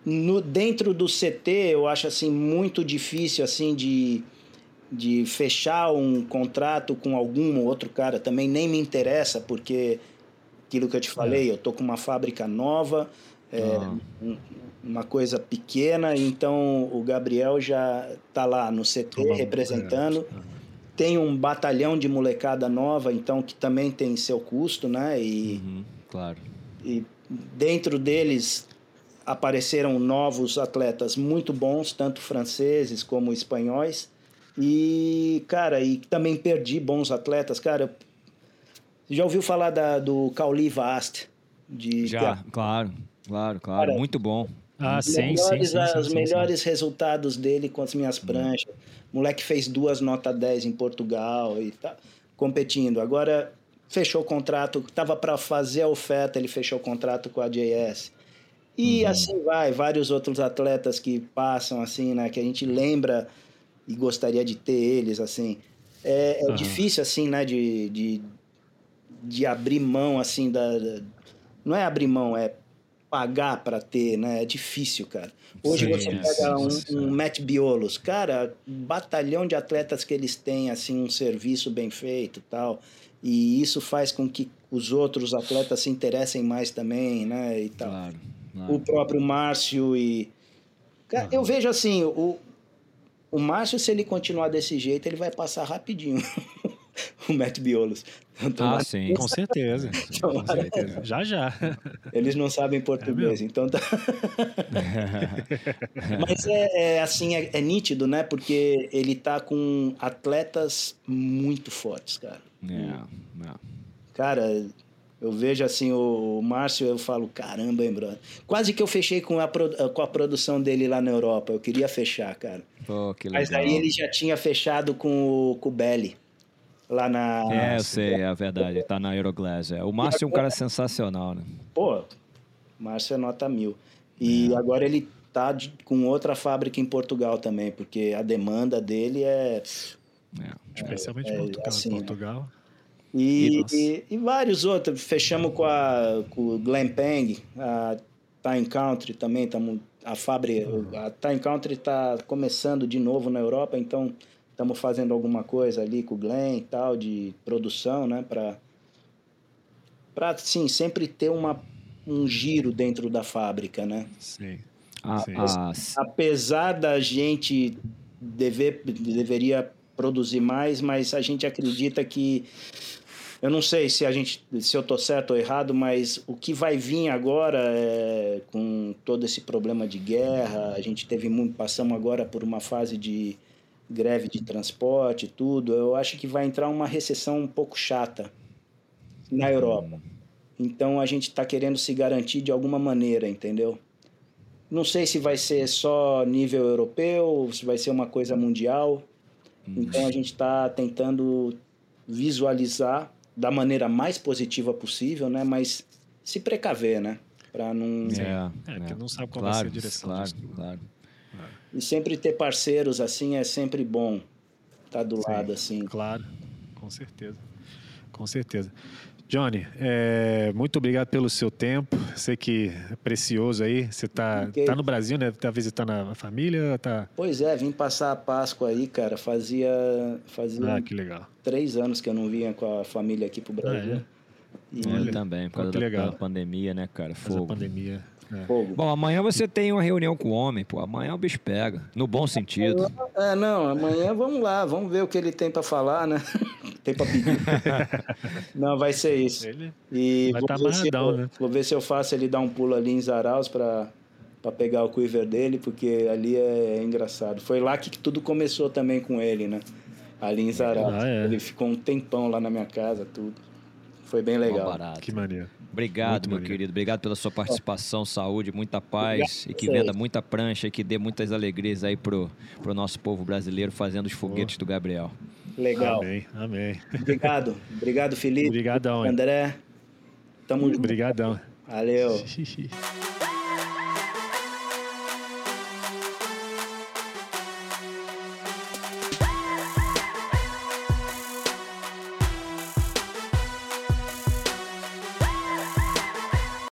no, dentro do CT, eu acho, assim, muito difícil, assim, de de fechar um contrato com algum outro cara também nem me interessa, porque aquilo que eu te falei, é. eu tô com uma fábrica nova, é, ah. uma coisa pequena, então o Gabriel já tá lá no CT representando. É. Tem um batalhão de molecada nova, então que também tem seu custo, né? E, uhum, claro. E dentro deles apareceram novos atletas muito bons, tanto franceses como espanhóis. E, cara, e também perdi bons atletas. Cara, já ouviu falar da, do Cauli Vast? De, já, claro, claro, claro. Cara, Muito bom. Ah, sim, melhores, sim, sim, Os sim, melhores sim. resultados dele com as minhas pranchas. O moleque fez duas nota 10 em Portugal e tá competindo. Agora fechou o contrato, tava para fazer a oferta, ele fechou o contrato com a JS. E uhum. assim vai, vários outros atletas que passam assim, né, que a gente lembra e gostaria de ter eles, assim. É, é uhum. difícil, assim, né, de, de, de abrir mão, assim, da... Não é abrir mão, é pagar para ter, né? É difícil, cara. Hoje sim, você pega um, um Matt Biolos, cara, batalhão de atletas que eles têm, assim, um serviço bem feito tal. E isso faz com que os outros atletas se interessem mais também, né? E tal. Claro, claro. O próprio Márcio e. Cara, uhum. eu vejo assim, o, o Márcio, se ele continuar desse jeito, ele vai passar rapidinho. *laughs* o Matt Biolos. Então, ah, sim, com certeza. *laughs* com certeza. Já, já. Eles não sabem português, é então tá. *laughs* Mas é, é assim, é, é, nítido, né? Porque ele tá com atletas muito fortes, cara. É, é. Cara, eu vejo assim o Márcio, eu falo, caramba, hein, brother. Quase que eu fechei com a, com a produção dele lá na Europa. Eu queria fechar, cara. Oh, Mas aí ele já tinha fechado com o, com o Belly. Lá na. É, eu sei, é verdade. Tá na Euroglass. É. O Márcio é um cara sensacional, né? Pô, Márcio é nota mil. E é. agora ele tá de, com outra fábrica em Portugal também, porque a demanda dele é. é especialmente é, Portugal. Assim, Portugal. E, e, e, vários outros. Fechamos com, a, com o Glen Peng, a Time Country também. Tamo, a fábrica, a Time Country está começando de novo na Europa, então estamos fazendo alguma coisa ali com o Glen e tal, de produção, né? Para, pra, sim, sempre ter uma, um giro dentro da fábrica, né? Sim. A, a... Apesar da gente dever, deveria produzir mais, mas a gente acredita que eu não sei se a gente, se eu tô certo ou errado, mas o que vai vir agora é, com todo esse problema de guerra, a gente teve muito, passamos agora por uma fase de greve de transporte, tudo. Eu acho que vai entrar uma recessão um pouco chata na Europa. Então a gente está querendo se garantir de alguma maneira, entendeu? Não sei se vai ser só nível europeu, se vai ser uma coisa mundial. Então a gente está tentando visualizar da maneira mais positiva possível, né? Mas se precaver, né? Para não. É, é, porque não sabe qual claro, vai ser a direção. Claro, claro. E sempre ter parceiros assim é sempre bom. Estar tá do Sim, lado assim. Claro, com certeza. Com certeza. Johnny, é, muito obrigado pelo seu tempo. Sei que é precioso aí. Você está okay. tá no Brasil, né? Tá visitando a família? Tá... Pois é, vim passar a Páscoa aí, cara. Fazia, fazia ah, que legal. três anos que eu não vinha com a família aqui pro Brasil. Ah, é? E... Eu também, por causa da, da, pandemia, né, cara? Fogo. pandemia. É. Bom, amanhã você tem uma reunião com o homem, pô. Amanhã o bicho pega. No bom sentido. É, não, amanhã vamos lá, vamos ver o que ele tem para falar, né? *laughs* tem para pedir. *laughs* não, vai ser isso. Ele e vai vou, tá ver amarradão, eu, né? vou ver se eu faço ele dar um pulo ali em Zaraus para para pegar o quiver dele, porque ali é engraçado. Foi lá que tudo começou também com ele, né? Ali em Zaraus. Ah, é. Ele ficou um tempão lá na minha casa, tudo. Foi bem legal. Que maneiro. Obrigado, Muito meu maneiro. querido. Obrigado pela sua participação, saúde, muita paz Obrigado. e que venda muita prancha e que dê muitas alegrias aí pro, pro nosso povo brasileiro fazendo os foguetes oh. do Gabriel. Legal. Amém, amém. Obrigado. Obrigado, Felipe. Obrigadão. André. Tamo junto. Obrigadão. Valeu.